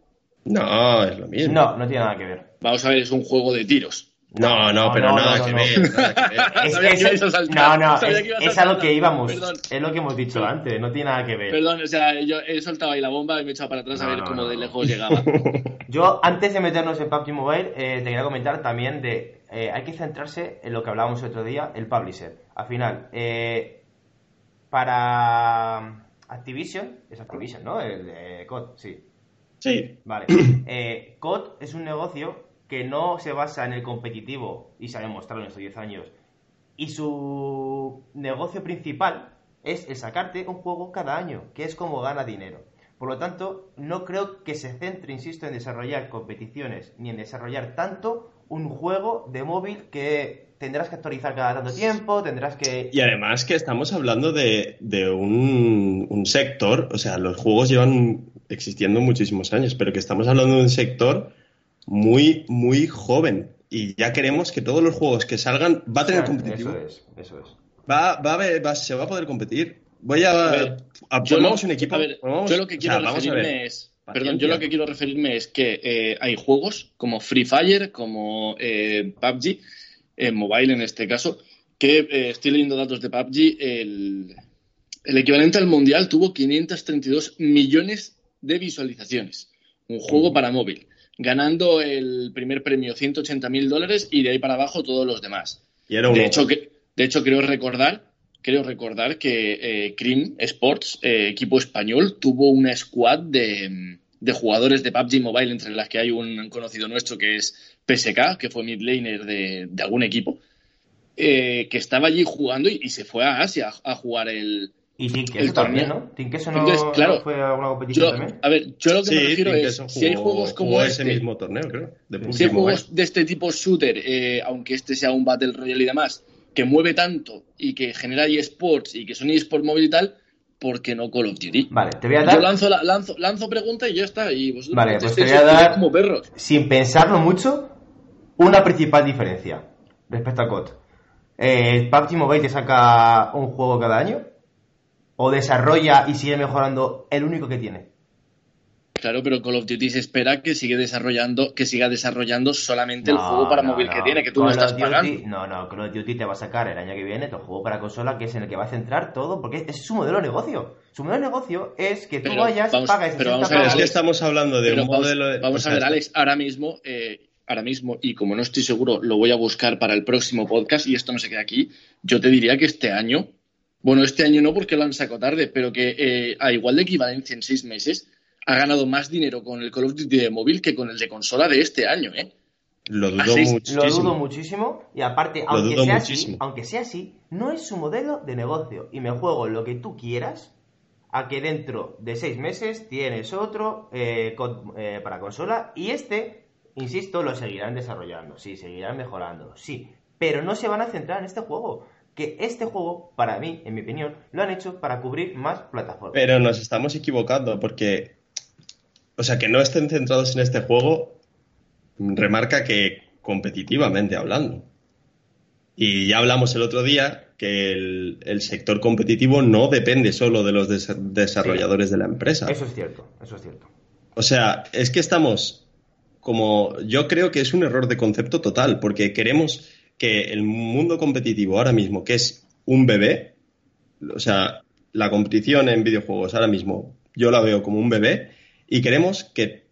No, es lo mismo. No, no tiene nada que ver. Vamos a ver, es un juego de tiros. No, no, pero nada, que ver, No, no, es, a lo que íbamos. Es lo que hemos dicho antes, no tiene nada que ver. Perdón, o sea, yo he soltado ahí la bomba y me he echado para atrás a ver cómo de lejos llegaba. Yo, antes de meternos en PUBG Mobile, eh, te quería comentar también de. Eh, hay que centrarse en lo que hablábamos el otro día, el publisher. Al final, eh, para Activision, es Activision, ¿no? El de COD, sí. Sí. Vale. COD es un negocio que no se basa en el competitivo, y se ha demostrado en estos 10 años, y su negocio principal es el sacarte un juego cada año, que es como gana dinero. Por lo tanto, no creo que se centre, insisto, en desarrollar competiciones ni en desarrollar tanto un juego de móvil que tendrás que actualizar cada tanto tiempo, tendrás que... Y además que estamos hablando de, un, un, sector, o sea, los juegos llevan existiendo muchísimos años, pero que estamos hablando de un sector muy, muy joven. Y ya queremos que todos los juegos que salgan va a tener competitivo. Eso es, eso es. Va, va a ver, se va a poder competir. Voy a. formamos un equipo. yo lo que quiero referirme es. Perdón, yo lo que quiero referirme es que eh, hay juegos como Free Fire, como eh, PUBG, en mobile en este caso, que eh, estoy leyendo datos de PUBG, el, el equivalente al mundial tuvo 532 millones de visualizaciones. Un juego para móvil ganando el primer premio 180 mil dólares y de ahí para abajo todos los demás. de, hecho, que, de hecho, creo recordar, creo recordar que eh, Cream Sports, eh, equipo español, tuvo una squad de, jugadores de PUBG Mobile, entre las que hay un conocido nuestro que es PSK, que fue mid laner de, algún equipo, eh, que estaba allí jugando y, se fue a Asia a jugar el, Y Team Queso también. ¿no? Team Queso no, Entonces, claro, no fue a alguna competición Yo, también. a ver, yo lo que me Sí, refiero Team es, si hay juegos como este, ese mismo torneo, creo. De si hay juegos de este tipo shooter, eh, aunque este sea un Battle Royale y demás, que mueve tanto y que genera eSports y que son eSports móvil y tal, ¿por qué no Call of Duty? Vale, te voy a dar, Yo lanzo, la- lanzo, lanzo pregunta y ya está. Y vosotros Vale, pues te voy a dar- como perros. sin pensarlo mucho, una principal diferencia respecto a COD. Eh, ¿PUBG Mobile te saca un juego cada año? ¿O desarrolla y sigue mejorando el único que tiene? Claro, pero Call of Duty se espera que siga desarrollando, que siga desarrollando solamente el juego para no, móvil no. que tiene, que tú Call no estás Duty- pagando. No, no, Call of Duty te va a sacar el año que viene tu juego para consola, que es en el que va a centrar todo, porque es su modelo de negocio. Su modelo de negocio es que tú Pero vayas, vamos- pagues pero 60 vamos a ver, es que Alex, estamos hablando de Pero un vamos, modelo de... vamos o sea, a ver, Alex, ahora mismo, eh, ahora mismo, y como no estoy seguro, lo voy a buscar para el próximo podcast y esto no se queda aquí, yo te diría que este año, bueno, este año no porque lo han sacado tarde, pero que eh, a igual de equivalencia en seis meses, ha ganado más dinero con el Call of Duty de móvil que con el de consola de este año, ¿eh? Lo dudo muchísimo. Lo dudo muchísimo y aparte, Lo aunque sea, muchísimo. así, aunque sea así, no es su modelo de negocio y me juego lo que tú quieras a que dentro de seis meses tienes otro eh, con- eh, para consola y este, insisto, lo seguirán desarrollando, sí, seguirán mejorando, sí, pero no se van a centrar en este juego. Que este juego, para mí, en mi opinión, lo han hecho para cubrir más plataformas. Pero nos estamos equivocando porque, o sea, que no estén centrados en este juego remarca que competitivamente hablando. Y ya hablamos el otro día que el, el sector competitivo no depende solo de los des- desarrolladores de la empresa. Eso es cierto, eso es cierto. O sea, es que estamos como yo creo que es un error de concepto total, porque queremos que el mundo competitivo ahora mismo, que es un bebé, o sea, la competición en videojuegos ahora mismo yo la veo como un bebé y queremos que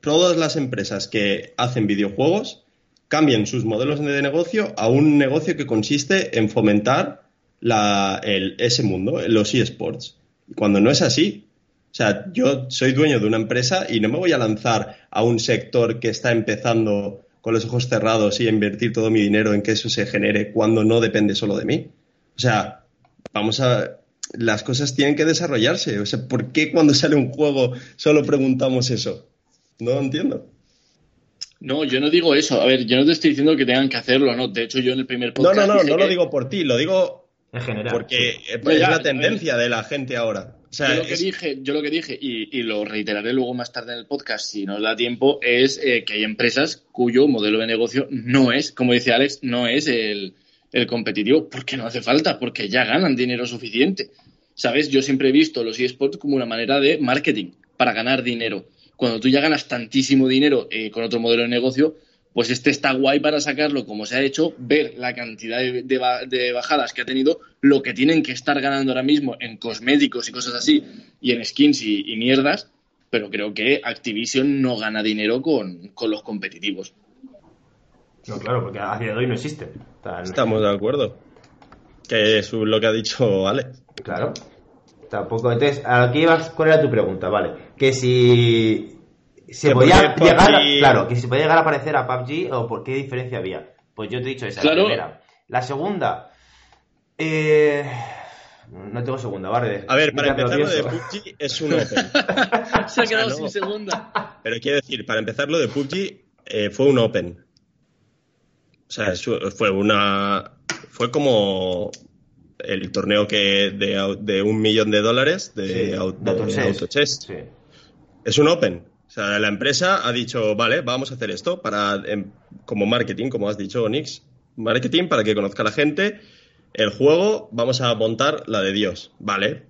todas las empresas que hacen videojuegos cambien sus modelos de negocio a un negocio que consiste en fomentar la- el- ese mundo, los eSports. Cuando no es así, o sea, yo soy dueño de una empresa y no me voy a lanzar a un sector que está empezando con los ojos cerrados y a invertir todo mi dinero en que eso se genere cuando no depende solo de mí. O sea, vamos a... Las cosas tienen que desarrollarse. O sea, ¿por qué cuando sale un juego solo preguntamos eso? No lo entiendo. No, yo no digo eso. A ver, yo no te estoy diciendo que tengan que hacerlo, ¿no? De hecho, yo en el primer No, podcast. no, no, dije no lo digo por ti, lo digo En general. porque sí. es Ya, ya, la tendencia de la gente ahora. O sea, yo lo que es- dije, yo lo que dije y, y lo reiteraré luego más tarde en el podcast si nos da tiempo, es eh, que hay empresas cuyo modelo de negocio no es, como dice Alex, no es el, el competitivo, porque no hace falta, porque ya ganan dinero suficiente. ¿Sabes? Yo siempre he visto los eSports como una manera de marketing para ganar dinero. Cuando tú ya ganas tantísimo dinero eh, con otro modelo de negocio, pues este está guay para sacarlo como se ha hecho, ver la cantidad de, de ba- de bajadas que ha tenido, lo que tienen que estar ganando ahora mismo en cosméticos y cosas así, y en skins y, y mierdas, pero creo que Activision no gana dinero con, con los competitivos. No, claro, porque a día de hoy no existe. Estamos de acuerdo. Que es lo que ha dicho Alex. Claro. Tampoco. Entonces, a lo que ibas, ¿cuál era tu pregunta? Vale. Que si se Que podía llegar, PUBG claro, que si podía llegar a aparecer a PUBG o por qué diferencia había. Pues yo te he dicho esa, Claro. la primera. La segunda, eh, no tengo segunda, vale. A ver, para empezar, lo de. PUBG es un Open. Se ha quedado no. sin segunda. Pero quiero decir, para empezar, lo de PUBG eh, fue un Open. O sea, fue una. Fue como el torneo que de, un millón de dólares de, Sí, au- de. Autochess. Sí. Es un Open. O sea, la empresa ha dicho, vale, vamos a hacer esto para em, como marketing, como has dicho, Onix. Marketing para que conozca la gente. El juego, vamos a montar la de Dios. Vale.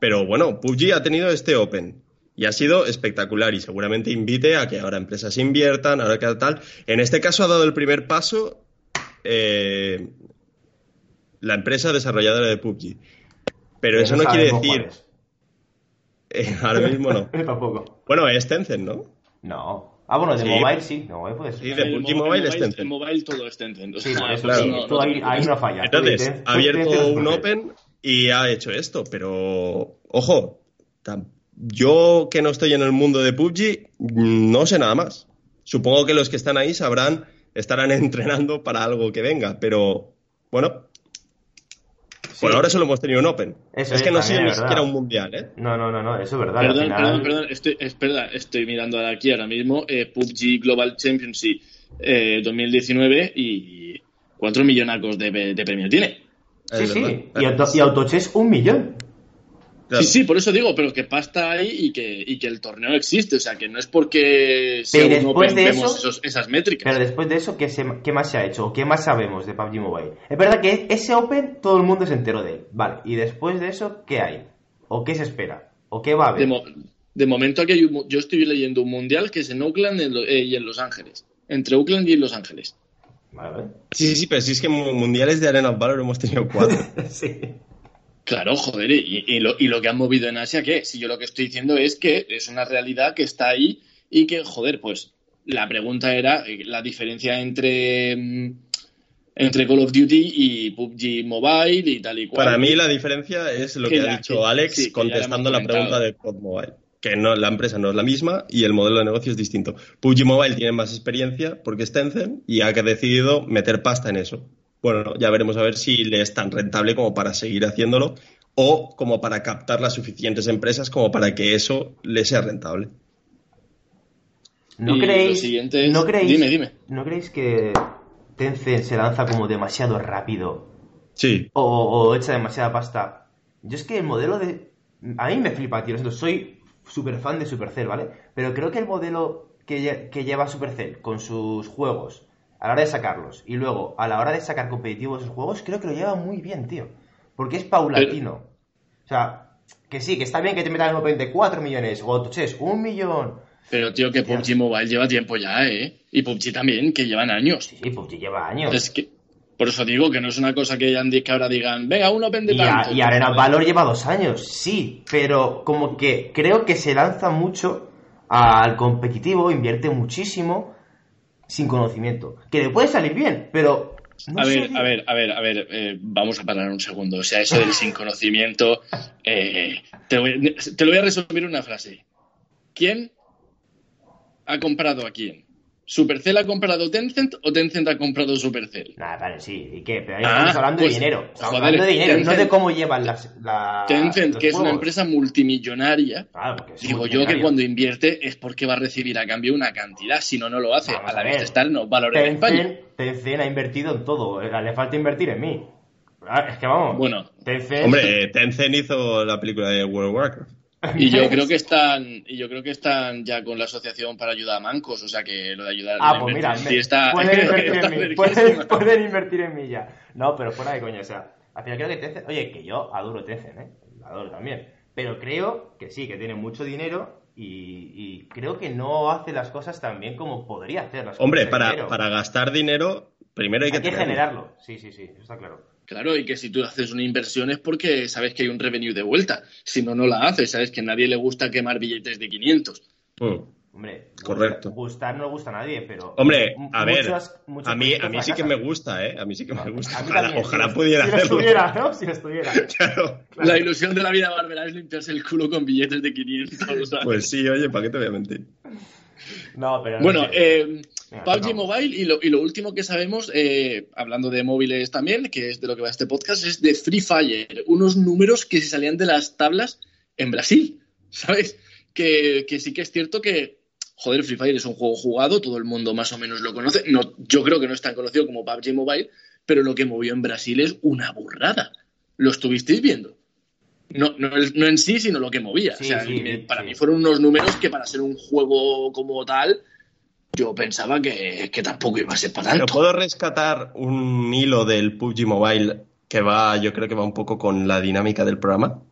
Pero bueno, PUBG ha tenido este Open. Y ha sido espectacular y seguramente invite a que ahora empresas inviertan, ahora que tal. En este caso ha dado el primer paso eh, la empresa desarrolladora de PUBG. Pero eso no quiere decir... eh, ahora mismo no. Tampoco. Bueno, es Tencent, ¿no? No. Ah, bueno, de Sí. mobile sí. Mobile puede ser. Sí, de El Mobile es Tencent. El mobile todo es Tencent. o Sí, eso, claro. no- no ahí, ahí no fallas. Entonces, ha abierto un Open y ha hecho esto, pero ojo, yo que no estoy en el mundo de PUBG, no sé nada más. Supongo que los que están ahí sabrán, estarán entrenando para algo que venga, pero bueno, Por ahora solo hemos tenido un Open. Eso es es, que no sido ni es siquiera un mundial, ¿eh? No, no, no, no, eso es verdad. Perdón, final- perdón, perdón, estoy, espera, estoy mirando aquí ahora mismo eh, PUBG Global Championship eh, 2019 y cuatro millonacos de, de premio tiene. Sí, Es sí. Y, auto, y Autochess un millón. Claro. Sí, sí, por eso digo, pero que pasta ahí y que, y que el torneo existe. O sea, que no es porque Open de vemos eso- esos- esas métricas. Pero después de eso, ¿qué, se- qué más se ha hecho? ¿O qué más sabemos de PUBG Mobile? Es verdad que ese Open todo el mundo se enteró de él. Vale, y después de eso, ¿qué hay? ¿O qué se espera? ¿O qué va a De, haber? mo- de momento aquí hay un mu- yo estoy leyendo un mundial que es en Oakland en lo- eh, y en Los Ángeles. Entre Oakland y Los Ángeles. Vale. Sí, sí, sí, pero si es que mu- mundiales de Arena of Valor hemos tenido cuatro. sí. Claro, joder, y, y lo, y lo que han movido en Asia, ¿qué? Si yo lo que estoy diciendo es que es una realidad que está ahí y que, joder, pues la pregunta era eh, la diferencia entre, mm, entre Call of Duty y PUBG Mobile y tal y cual. Para mí la diferencia es lo Que ha dicho que- Alex sí, contestando la pregunta de Pod Mobile. Que no, la empresa no es la misma y el modelo de negocio es distinto. PUBG Mobile tiene más experiencia porque es Tencent y ha decidido meter pasta en eso. Bueno, ya veremos a ver si le es tan rentable como para seguir haciéndolo o como para captar las suficientes empresas como para que eso le sea rentable. ¿No creéis, es- ¿no creéis, Dime, dime. ¿No creéis que Tencent se lanza como demasiado rápido Sí, o, o echa demasiada pasta? Yo es que el modelo de... A mí me flipa, tío. Soy súper fan de Supercell, ¿vale? Pero creo que el modelo que lleva Supercell con sus juegos a la hora de sacarlos y luego a la hora de sacar competitivos esos juegos, creo que lo lleva muy bien, tío. Porque es paulatino. O sea, que sí, que está bien que te metan en Open de 4 millones o Autochess, un millón. Pero, tío, que PUBG Mobile lleva tiempo ya, ¿eh? Y PUBG también, que llevan años. Sí, sí, PUBG lleva años. Es que, por eso digo que no es una cosa que, que ahora digan, venga, un Open de Y, a- tanto. y Arena Valor lleva dos años, sí, pero como que creo que se lanza mucho al competitivo, invierte muchísimo sin conocimiento. Que le puede salir bien, pero... no a ver, a ver, a ver, a ver, eh, vamos a parar un segundo. O sea, eso del sin conocimiento, eh, te, voy- te lo voy a resumir en una frase. ¿Quién ha comprado a quién? ¿Supercell ha comprado Tencent o Tencent ha comprado Supercell? Nah, vale, sí, ¿y qué? Pero ahí Ah, estamos hablando pues, de dinero. Estamos joder, hablando de dinero, no Tencent- de cómo llevan las... la- Tencent, los que es una empresa multimillonaria, Claro, es digo yo que cuando invierte es porque va a recibir a cambio una cantidad, si no, no lo hace. Vamos a la vez de estar no valora en España. Tencent, ha invertido en todo, eh, le falta invertir en mí. Ah, Es que vamos, Bueno. Tencent... hombre, Tencent hizo la película de World of Warcraft. Y yo creo que están, y yo creo que están ya con la asociación para ayudar a mancos, o sea que lo de ayudar Ah, la pues mira, sí está, pueden invertir está en mí. Pueden, pueden invertir en mí ya. No, pero fuera de coña, o sea, al final creo que Tencent, oye, que yo adoro Tencent, ¿eh? Adoro también. Pero creo que sí, que tiene mucho dinero y, y creo que no hace las cosas tan bien como podría hacerlas. Hombre, para, para gastar dinero, primero hay que, Hay que tenerlo. generarlo. Sí, sí, sí, eso está claro. Claro, y que si tú haces una inversión es porque sabes que hay un revenue de vuelta. Si no, no la haces. Sabes que a nadie le gusta quemar billetes de 500. Mm. Hombre, Correcto. Gustar no le gusta a nadie, pero. Hombre, a ver, muchos- muchos a mí, a mí sí que me gusta, ¿eh? A mí sí que me gusta. Ojalá, también, ojalá si- pudiera si lo hacerlo. estuviera, ¿no? Si lo estuviera. Claro. La ilusión de la vida bárbara es limpiarse el culo con billetes de 500. ¿sabes? Pues sí, oye, ¿para qué te voy a mentir? No, pero. no Bueno, sé. eh, PUBG. Mobile y lo, y lo último que sabemos, eh, hablando de móviles también, que es de lo que va este podcast, es de Free Fire. Unos números que se salían de las tablas en Brasil, ¿sabes? Que, que sí que es cierto que, joder, Free Fire es un juego jugado, todo el mundo más o menos lo conoce. No, yo creo que no es tan conocido como PUBG Mobile, pero lo que movió en Brasil es una burrada. ¿Lo estuvisteis viendo? No, no, no en sí, sino lo que movía. Sí, o sea, sí, me- sí, para sí. mí fueron unos números que para ser un juego como tal, yo pensaba que, que tampoco iba a ser para Pero tanto. puedo rescatar un hilo del PUBG Mobile que va, yo creo que va un poco con la dinámica del programa.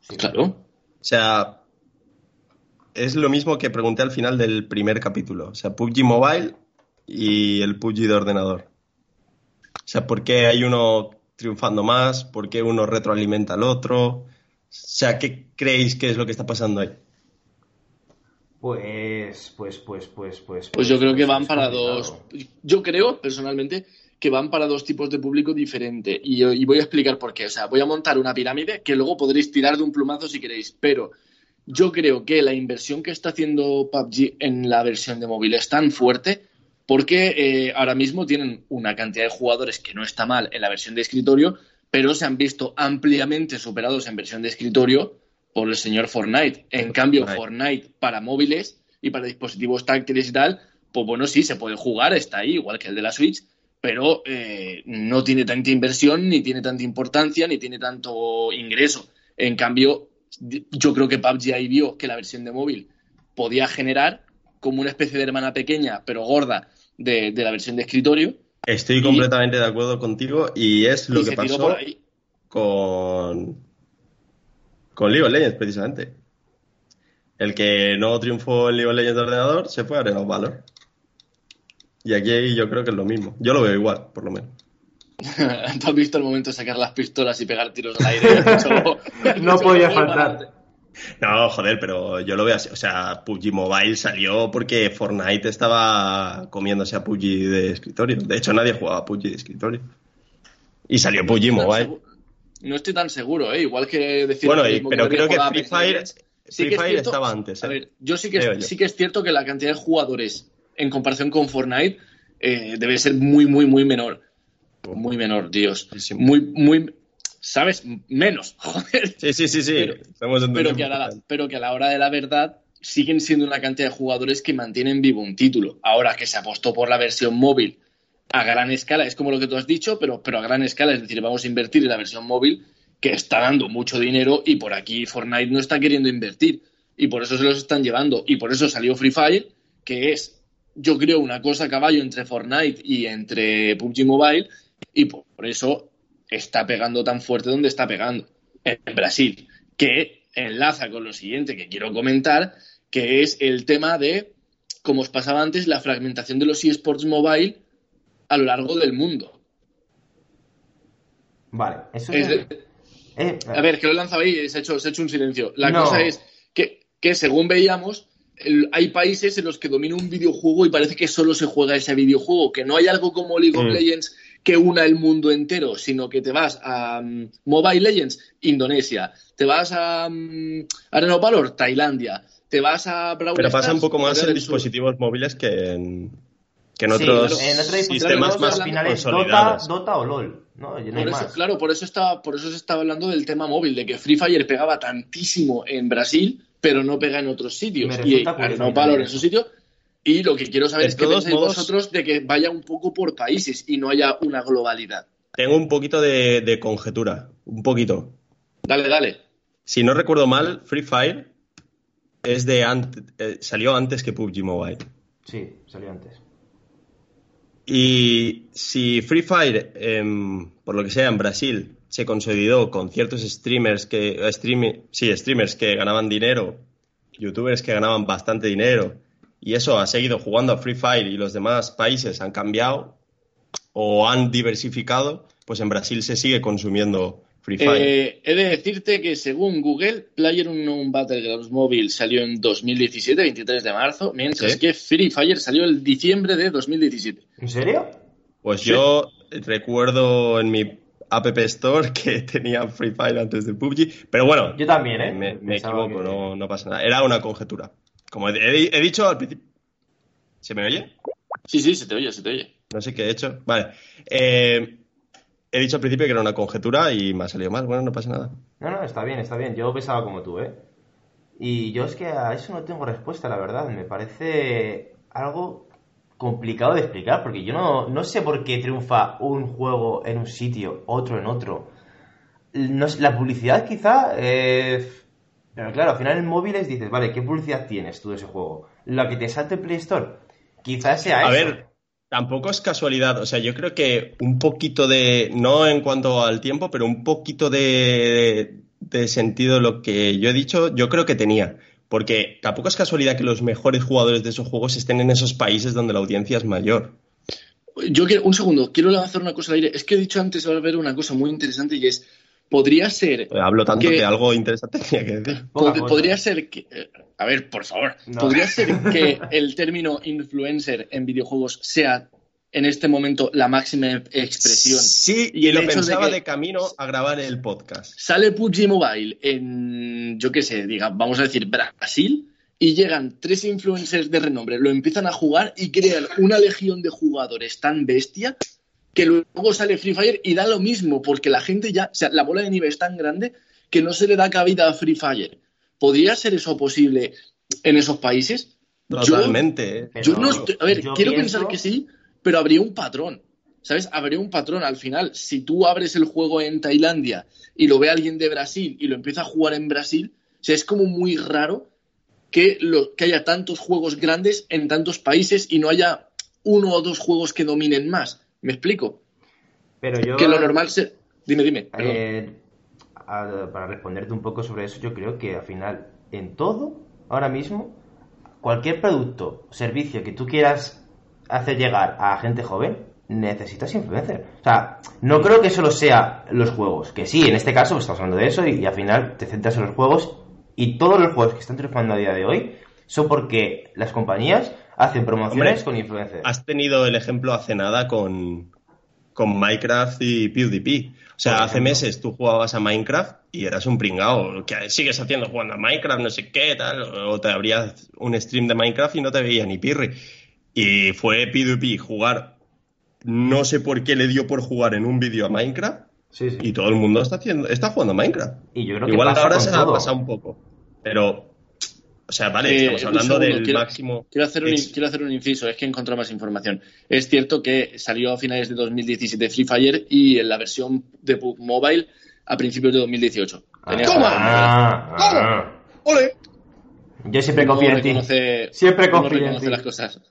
Sí. Claro. O sea, es lo mismo que pregunté al final del primer capítulo. O sea, PUBG Mobile y el PUBG de ordenador. O sea, ¿por qué hay uno triunfando más? ¿Por qué uno retroalimenta al otro? O sea, ¿qué creéis que es lo que está pasando ahí? Pues, pues, pues, pues, pues. Pues yo creo que van es para dos. Yo creo, personalmente, que van para dos tipos de público diferente. Y, y voy a explicar por qué. O sea, voy a montar una pirámide que luego podréis tirar de un plumazo si queréis. Pero yo creo que la inversión que está haciendo PUBG en la versión de móvil es tan fuerte porque eh, ahora mismo tienen una cantidad de jugadores que no está mal en la versión de escritorio, pero se han visto ampliamente superados en versión de escritorio por el señor Fortnite. En cambio, Fortnite para móviles y para dispositivos táctiles y tal, pues bueno, sí, se puede jugar, está ahí, igual que el de la Switch, pero eh, no tiene tanta inversión, ni tiene tanta importancia, ni tiene tanto ingreso. En cambio, yo creo que PUBG ahí vio que la versión de móvil podía generar como una especie de hermana pequeña, pero gorda, de, la versión de escritorio. Estoy completamente de acuerdo contigo y es lo que pasó con, con League of Legends, precisamente. El que no triunfó en League of Legends de ordenador se fue a Arena of Valor. Y aquí yo creo que es lo mismo. Yo lo veo igual, por lo menos. ¿Tú has visto el momento de sacar las pistolas y pegar tiros al aire? no podía faltar. No, joder, pero yo lo veo así. O sea, PUBG Mobile salió porque Fortnite estaba comiéndose a PUBG de escritorio. De hecho, nadie jugaba a PUBG de escritorio. Y salió PUBG Mobile. No estoy tan seguro, ¿eh? Igual que decir. Bueno, pero creo que Free Fire, Free Fire estaba antes. ¿eh? A ver, yo sí que, sí que es cierto que la cantidad de jugadores en comparación con Fortnite eh, debe ser muy, muy, muy menor. Muy menor, Dios. Muy, muy, ¿sabes? Menos, joder. Sí, sí, sí, sí. Pero, que a la, pero que a la hora de la verdad siguen siendo una cantidad de jugadores que mantienen vivo un título. Ahora que se apostó por la versión móvil a gran escala, es como lo que tú has dicho, pero, pero a gran escala, es decir, vamos a invertir en la versión móvil que está dando mucho dinero y por aquí Fortnite no está queriendo invertir. Y por eso se los están llevando. Y por eso salió Free Fire, que es, yo creo, una cosa a caballo entre Fortnite y entre PUBG Mobile y por eso está pegando tan fuerte donde está pegando, en Brasil, que enlaza con lo siguiente que quiero comentar, que es el tema de, como os pasaba antes, la fragmentación de los eSports mobile a lo largo del mundo. Vale, eso es... Eh, a ver, que lo he lanzado ahí, se ha hecho, se ha hecho un silencio. La cosa es que, que según veíamos, hay países en los que domina un videojuego y parece que solo se juega ese videojuego, que no hay algo como League of mm. Legends que una el mundo entero, sino que te vas a mm, Mobile Legends, Indonesia, te vas a um, Arena Valor, Tailandia, te vas a Brawl Pero pasa un poco más en dispositivos móviles que en, que en otros sistemas más consolidados. Dota, Dota o LOL. No, claro, por eso, está, por eso se estaba hablando del tema móvil, de que Free Fire pegaba tantísimo en Brasil, pero no pega en otros sitios. Y Arena Valor en su sitio y lo que quiero saber es qué pensáis vosotros de que vaya un poco por países y no haya una globalidad. Tengo un poquito de, conjetura, un poquito. Dale, dale. Si no recuerdo mal, Free Fire es de eh, salió antes que PUBG Mobile. Sí, salió antes. Y si Free Fire, em, por lo que sea, en Brasil se consolidó con ciertos streamers que, sí, streamers que ganaban dinero, youtubers que ganaban bastante dinero, y eso ha seguido jugando a Free Fire y los demás países han cambiado o han diversificado, pues en Brasil se sigue consumiendo Free Fire. Eh, he de decirte que según Google, Player Unknown Battlegrounds Mobile salió en 2017, 23 de marzo, mientras que Free Fire salió en diciembre de 2017. ¿En serio? Pues yo recuerdo en mi App Store que tenía Free Fire antes de PUBG, pero bueno. Yo también, ¿eh? Me, equivoco, no, no pasa nada. Era una conjetura. Como he, dicho al principio. ¿Se me oye? Sí, sí, se te oye, se te oye. No sé qué he hecho. Vale. Eh, he dicho al principio que era una conjetura y me ha salido mal. Bueno, no pasa nada. No, no, está bien, está bien. Yo pensaba como tú, ¿eh? Y yo es que a eso no tengo respuesta, la verdad. Me parece algo complicado de explicar, porque yo no, no sé por qué triunfa un juego en un sitio, otro en otro. No, la publicidad quizá... Eh, pero claro, al final en móviles dices, vale, ¿qué publicidad tienes tú de ese juego? La que te salte en Play Store. Quizás sea A ver, tampoco es casualidad. O sea, yo creo que un poquito de. No en cuanto al tiempo, pero un poquito de, de sentido lo que yo he dicho, yo creo que tenía. Porque tampoco es casualidad que los mejores jugadores de esos juegos estén en esos países donde la audiencia es mayor. Yo quiero, un segundo, quiero lanzar una cosa al aire. Es que he dicho antes, haber una cosa muy interesante y es podría ser. Hablo tanto que, algo interesante tenía que decir. podría ser que. A ver, por favor. Podría ser que el término influencer en videojuegos sea en este momento la máxima expresión. Sí, y lo pensaba de, camino a grabar el podcast. Sale PUBG Mobile en, yo qué sé, diga, vamos a decir Brasil, y llegan tres influencers de renombre, lo empiezan a jugar y crean una legión de jugadores tan bestia que luego sale Free Fire y da lo mismo, porque la gente ya, o sea, la bola de nieve es tan grande que no se le da cabida a Free Fire. ¿Podría ser eso posible en esos países? Totalmente. Yo, no a ver, quiero pensar que sí, pero habría un patrón. ¿Sabes? Habría un patrón al final. Si tú abres el juego en Tailandia y lo ve alguien de Brasil y lo empieza a jugar en Brasil, o sea, es como muy raro que, lo, que haya tantos juegos grandes en tantos países y no haya uno o dos juegos que dominen más. ¿Me explico? Pero yo... Que lo normal se... Dime, dime. Eh, para responderte un poco sobre eso, yo creo que al final, en todo, ahora mismo, cualquier producto o servicio que tú quieras hacer llegar a gente joven, necesitas influencer. O sea, no creo que solo sea los juegos. Que sí, en este caso pues, estamos hablando de eso y, al final te centras en los juegos y todos los juegos que están triunfando a día de hoy son porque las compañías hacen promociones con influencers. Has tenido el ejemplo hace nada con, con Minecraft y PewDiePie. O sea, hace meses tú jugabas a Minecraft y eras un pringao. que sigues haciendo jugando a Minecraft, no sé qué, tal, o te abrías un stream de Minecraft y no te veía ni pirri. Y fue PewDiePie jugar, no sé por qué le dio por jugar en un vídeo a Minecraft, y todo el mundo está haciendo, está jugando a Minecraft. Y yo creo que Igual ahora se ha pasado un poco, pero o sea, vale, eh, estamos hablando del máximo. Quiero hacer, un, quiero hacer un inciso, es que encontré más información. Es cierto que salió a finales de 2017 Free Fire y en la versión de PUBG Mobile a principios de 2018. ¡Toma! Ah, ah. ¡Ole! Yo siempre confío en ti. Siempre confío en ti. las cosas.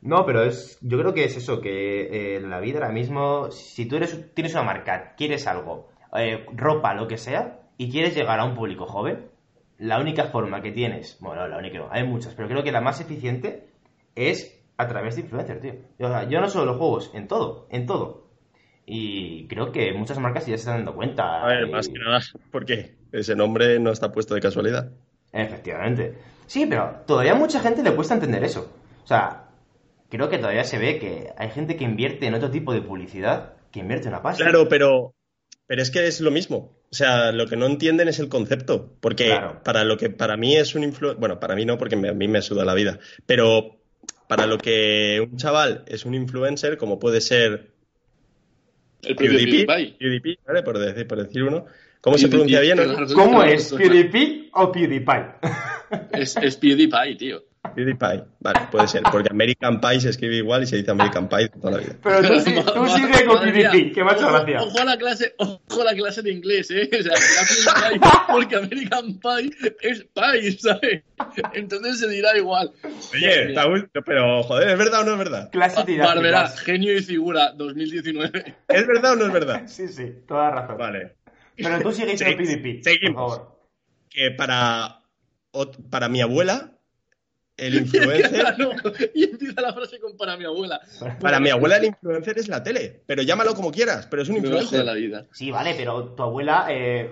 No, pero es, yo creo que es eso, que eh, en la vida ahora mismo, si tú eres, tienes una marca, quieres algo, eh, ropa, lo que sea, y quieres llegar a un público joven, la única forma que tienes, bueno, la única hay muchas, pero creo que la más eficiente es a través de influencers, tío. Yo, no solo los juegos, en todo, en todo. Y creo que muchas marcas ya se están dando cuenta. A ver, más que nada, porque ese nombre no está puesto de casualidad. Efectivamente. Sí, pero todavía mucha gente le cuesta entender eso. O sea, creo que todavía se ve que hay gente que invierte en otro tipo de publicidad que invierte una pasta. Claro, pero, pero es que es lo mismo. O sea, lo que no entienden es el concepto, porque para lo que para mí es un influencer, bueno, para mí no, porque a mí me suda la vida, pero para lo que un chaval es un influencer, como puede ser el PewDiePie, PewDiePie, ¿vale? Por decir, por decir uno. ¿Cómo se pronuncia bien? ¿Cómo es? ¿PewDiePie o PewDiePie? Es, es PewDiePie, tío. PewDiePie, vale, puede ser, porque American Pie se escribe igual y se dice American Pie toda la vida. Pero tú, tú sigue con PewDiePie, que me ha hecho gracia. Ojo a la clase, ojo a la clase de inglés, ¿eh? O sea, porque American Pie es Pie, ¿sabes? Entonces se dirá igual. Oye, pero joder, ¿es verdad o no es verdad? Clase Barbera, genio y figura, 2019. ¿Es verdad o no es verdad? Sí, sí, toda razón. Vale. Pero tú sigues con PewDiePie, Seguimos. Por favor. Que para, para mi abuela el influencer. y empieza la frase con para mi abuela. Para mi abuela el influencer es la tele, pero llámalo como quieras, pero es un influencer. De la vida. Sí, vale, pero tu abuela, eh,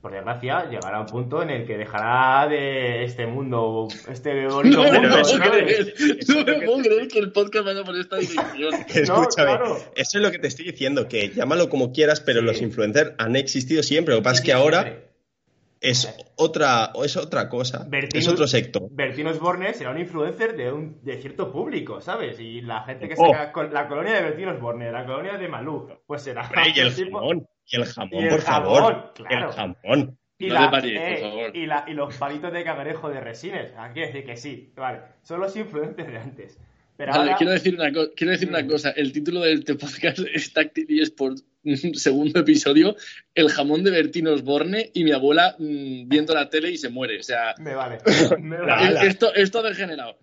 por desgracia, llegará a un punto en el que dejará de este mundo, este bonito no, mundo. No, no me puedo creer que el podcast vaya por esta dirección. Escúchame, eso es lo que te estoy diciendo, que llámalo como quieras, pero los influencers han existido siempre. Lo que pasa es que ahora es otra, es otra cosa. es otro sector. Bertino Osborne será un influencer de, un, de cierto público, ¿sabes? Y la gente que oh. saca la colonia de Bertino Osborne, la colonia de Malú, pues será. y el jamón, y el jamón, por favor. El jamón. Y, la, eh, y, la, y, los palitos de cangrejo de resines. Aquí decir que sí. Vale, son los influencers de antes. Pero quiero decir, una, quiero decir una cosa. El título del este podcast es Tactil Sports segundo episodio, el jamón de Bertino Osborne y mi abuela mm, viendo la tele y se muere. O sea, me vale. Esto, esto ha degenerado.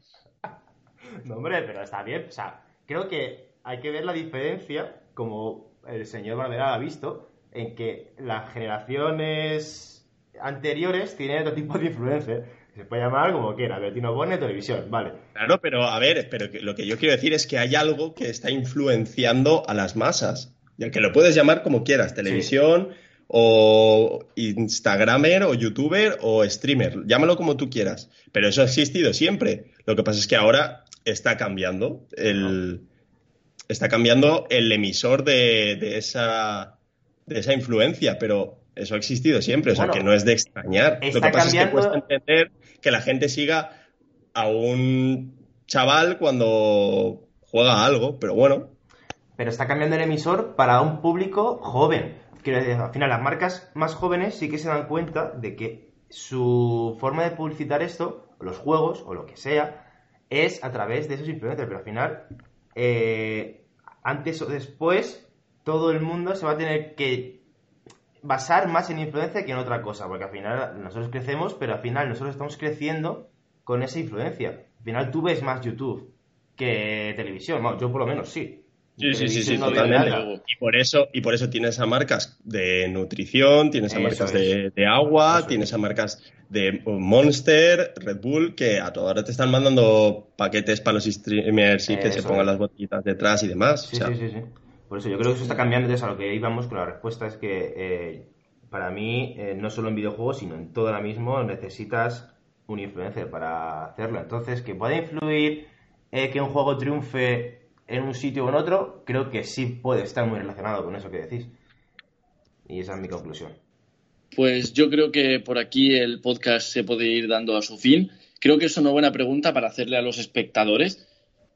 No, hombre, pero está bien. O sea, creo que hay que ver la diferencia, como el señor Barbera ha visto, en que las generaciones anteriores tienen otro tipo de influencia. Se puede llamar como quiera, Bertino Osborne, televisión, vale. Claro, pero a ver, pero lo que yo quiero decir es que hay algo que está influenciando a las masas que lo puedes llamar como quieras, televisión o Instagramer o YouTuber o streamer, llámalo como tú quieras, pero eso ha existido siempre. Lo que pasa es que ahora está cambiando el, está cambiando el emisor de, esa, de esa influencia, pero eso ha existido siempre, o sea que no es de extrañar. Lo que pasa es que cuesta entender que la gente siga a un chaval cuando juega algo, pero bueno, pero está cambiando el emisor para un público joven. Quiero decir, al final las marcas más jóvenes sí que se dan cuenta de que su forma de publicitar esto, los juegos o lo que sea, es a través de esos influencers, pero al final, eh, antes o después, todo el mundo se va a tener que basar más en influencia que en otra cosa, porque al final nosotros crecemos, pero al final nosotros estamos creciendo con esa influencia. Al final tú ves más YouTube que televisión, yo por lo menos sí. Sí, sí, sí, totalmente. Y por eso, y por eso tienes a marcas de nutrición, tienes a marcas de, agua, tienes a marcas de Monster, Red Bull, que a toda hora te están mandando paquetes para los streamers y que se pongan las botellitas detrás y demás. Sí, sí, sí, Por eso yo creo que eso está cambiando. Entonces, a lo que íbamos con la respuesta es que eh, para mí, eh, no solo en videojuegos, sino en todo ahora mismo, necesitas un influencer para hacerlo. Entonces, que pueda influir eh, que un juego triunfe en un sitio o en otro, creo que sí puede estar muy relacionado con eso que decís. Y esa es mi conclusión. Pues yo creo que por aquí el podcast se puede ir dando a su fin. Creo que es una buena pregunta para hacerle a los espectadores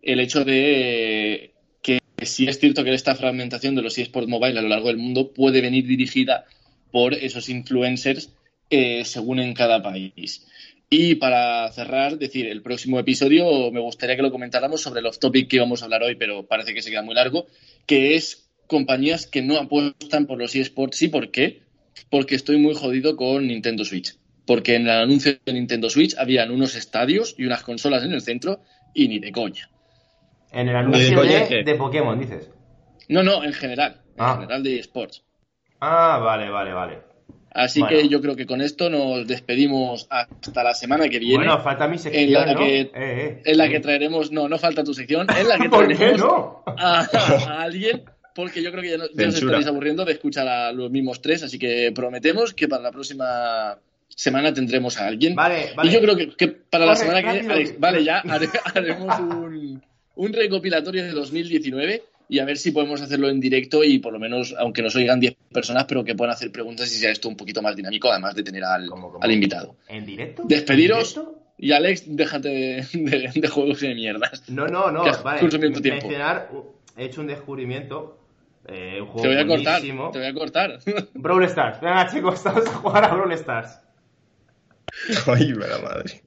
el hecho de que si es cierto que esta fragmentación de los eSports mobile a lo largo del mundo puede venir dirigida por esos influencers eh, según en cada país. Y para cerrar, decir, el próximo episodio me gustaría que lo comentáramos sobre el off-topic que íbamos a hablar hoy, pero parece que se queda muy largo, que es compañías que no apuestan por los eSports. ¿Y por qué? Porque estoy muy jodido con Nintendo Switch. Porque en el anuncio de Nintendo Switch habían unos estadios y unas consolas en el centro y ni de coña. En el anuncio de, de, Pokémon, dices. No, no, en general. En ah. general de eSports. Ah, vale, vale, vale. Así que yo creo que con esto nos despedimos hasta la semana que viene. Bueno, falta mi sección, en la, ¿no? que, eh, eh, en la que traeremos, no, no falta tu sección, en la que traeremos a, alguien, porque yo creo que ya, no, os estaréis aburriendo de escuchar a los mismos tres, así que prometemos que para la próxima semana tendremos a alguien. Vale, vale. Y yo creo que, para la semana que viene, vale, ya haremos un, un recopilatorio de 2019 y a ver si podemos hacerlo en directo y por lo menos, aunque nos oigan 10 personas, pero que puedan hacer preguntas y sea esto un poquito más dinámico, además de tener al, al invitado. ¿En directo? Despediros. Y Alex, déjate de, juegos y de mierdas. No, no, no, vale. Mencionar, he hecho un descubrimiento. Eh, un juego te voy a cortar, te voy a cortar. Brawl Stars. Venga, chicos, vamos a jugar a Brawl Stars. Ay, la madre.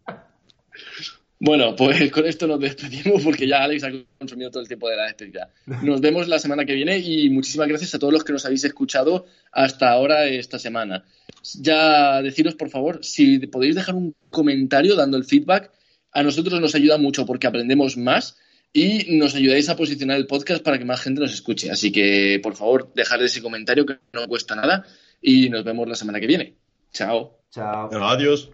Bueno, pues con esto nos despedimos porque ya Alex ha consumido todo el tiempo de la despedida. Nos vemos la semana que viene y muchísimas gracias a todos los que nos habéis escuchado hasta ahora esta semana. Ya deciros, por favor, si podéis dejar un comentario dando el feedback, a nosotros nos ayuda mucho porque aprendemos más y nos ayudáis a posicionar el podcast para que más gente nos escuche. Así que, por favor, dejad ese comentario que no cuesta nada y nos vemos la semana que viene. Chao. Chao. Adiós.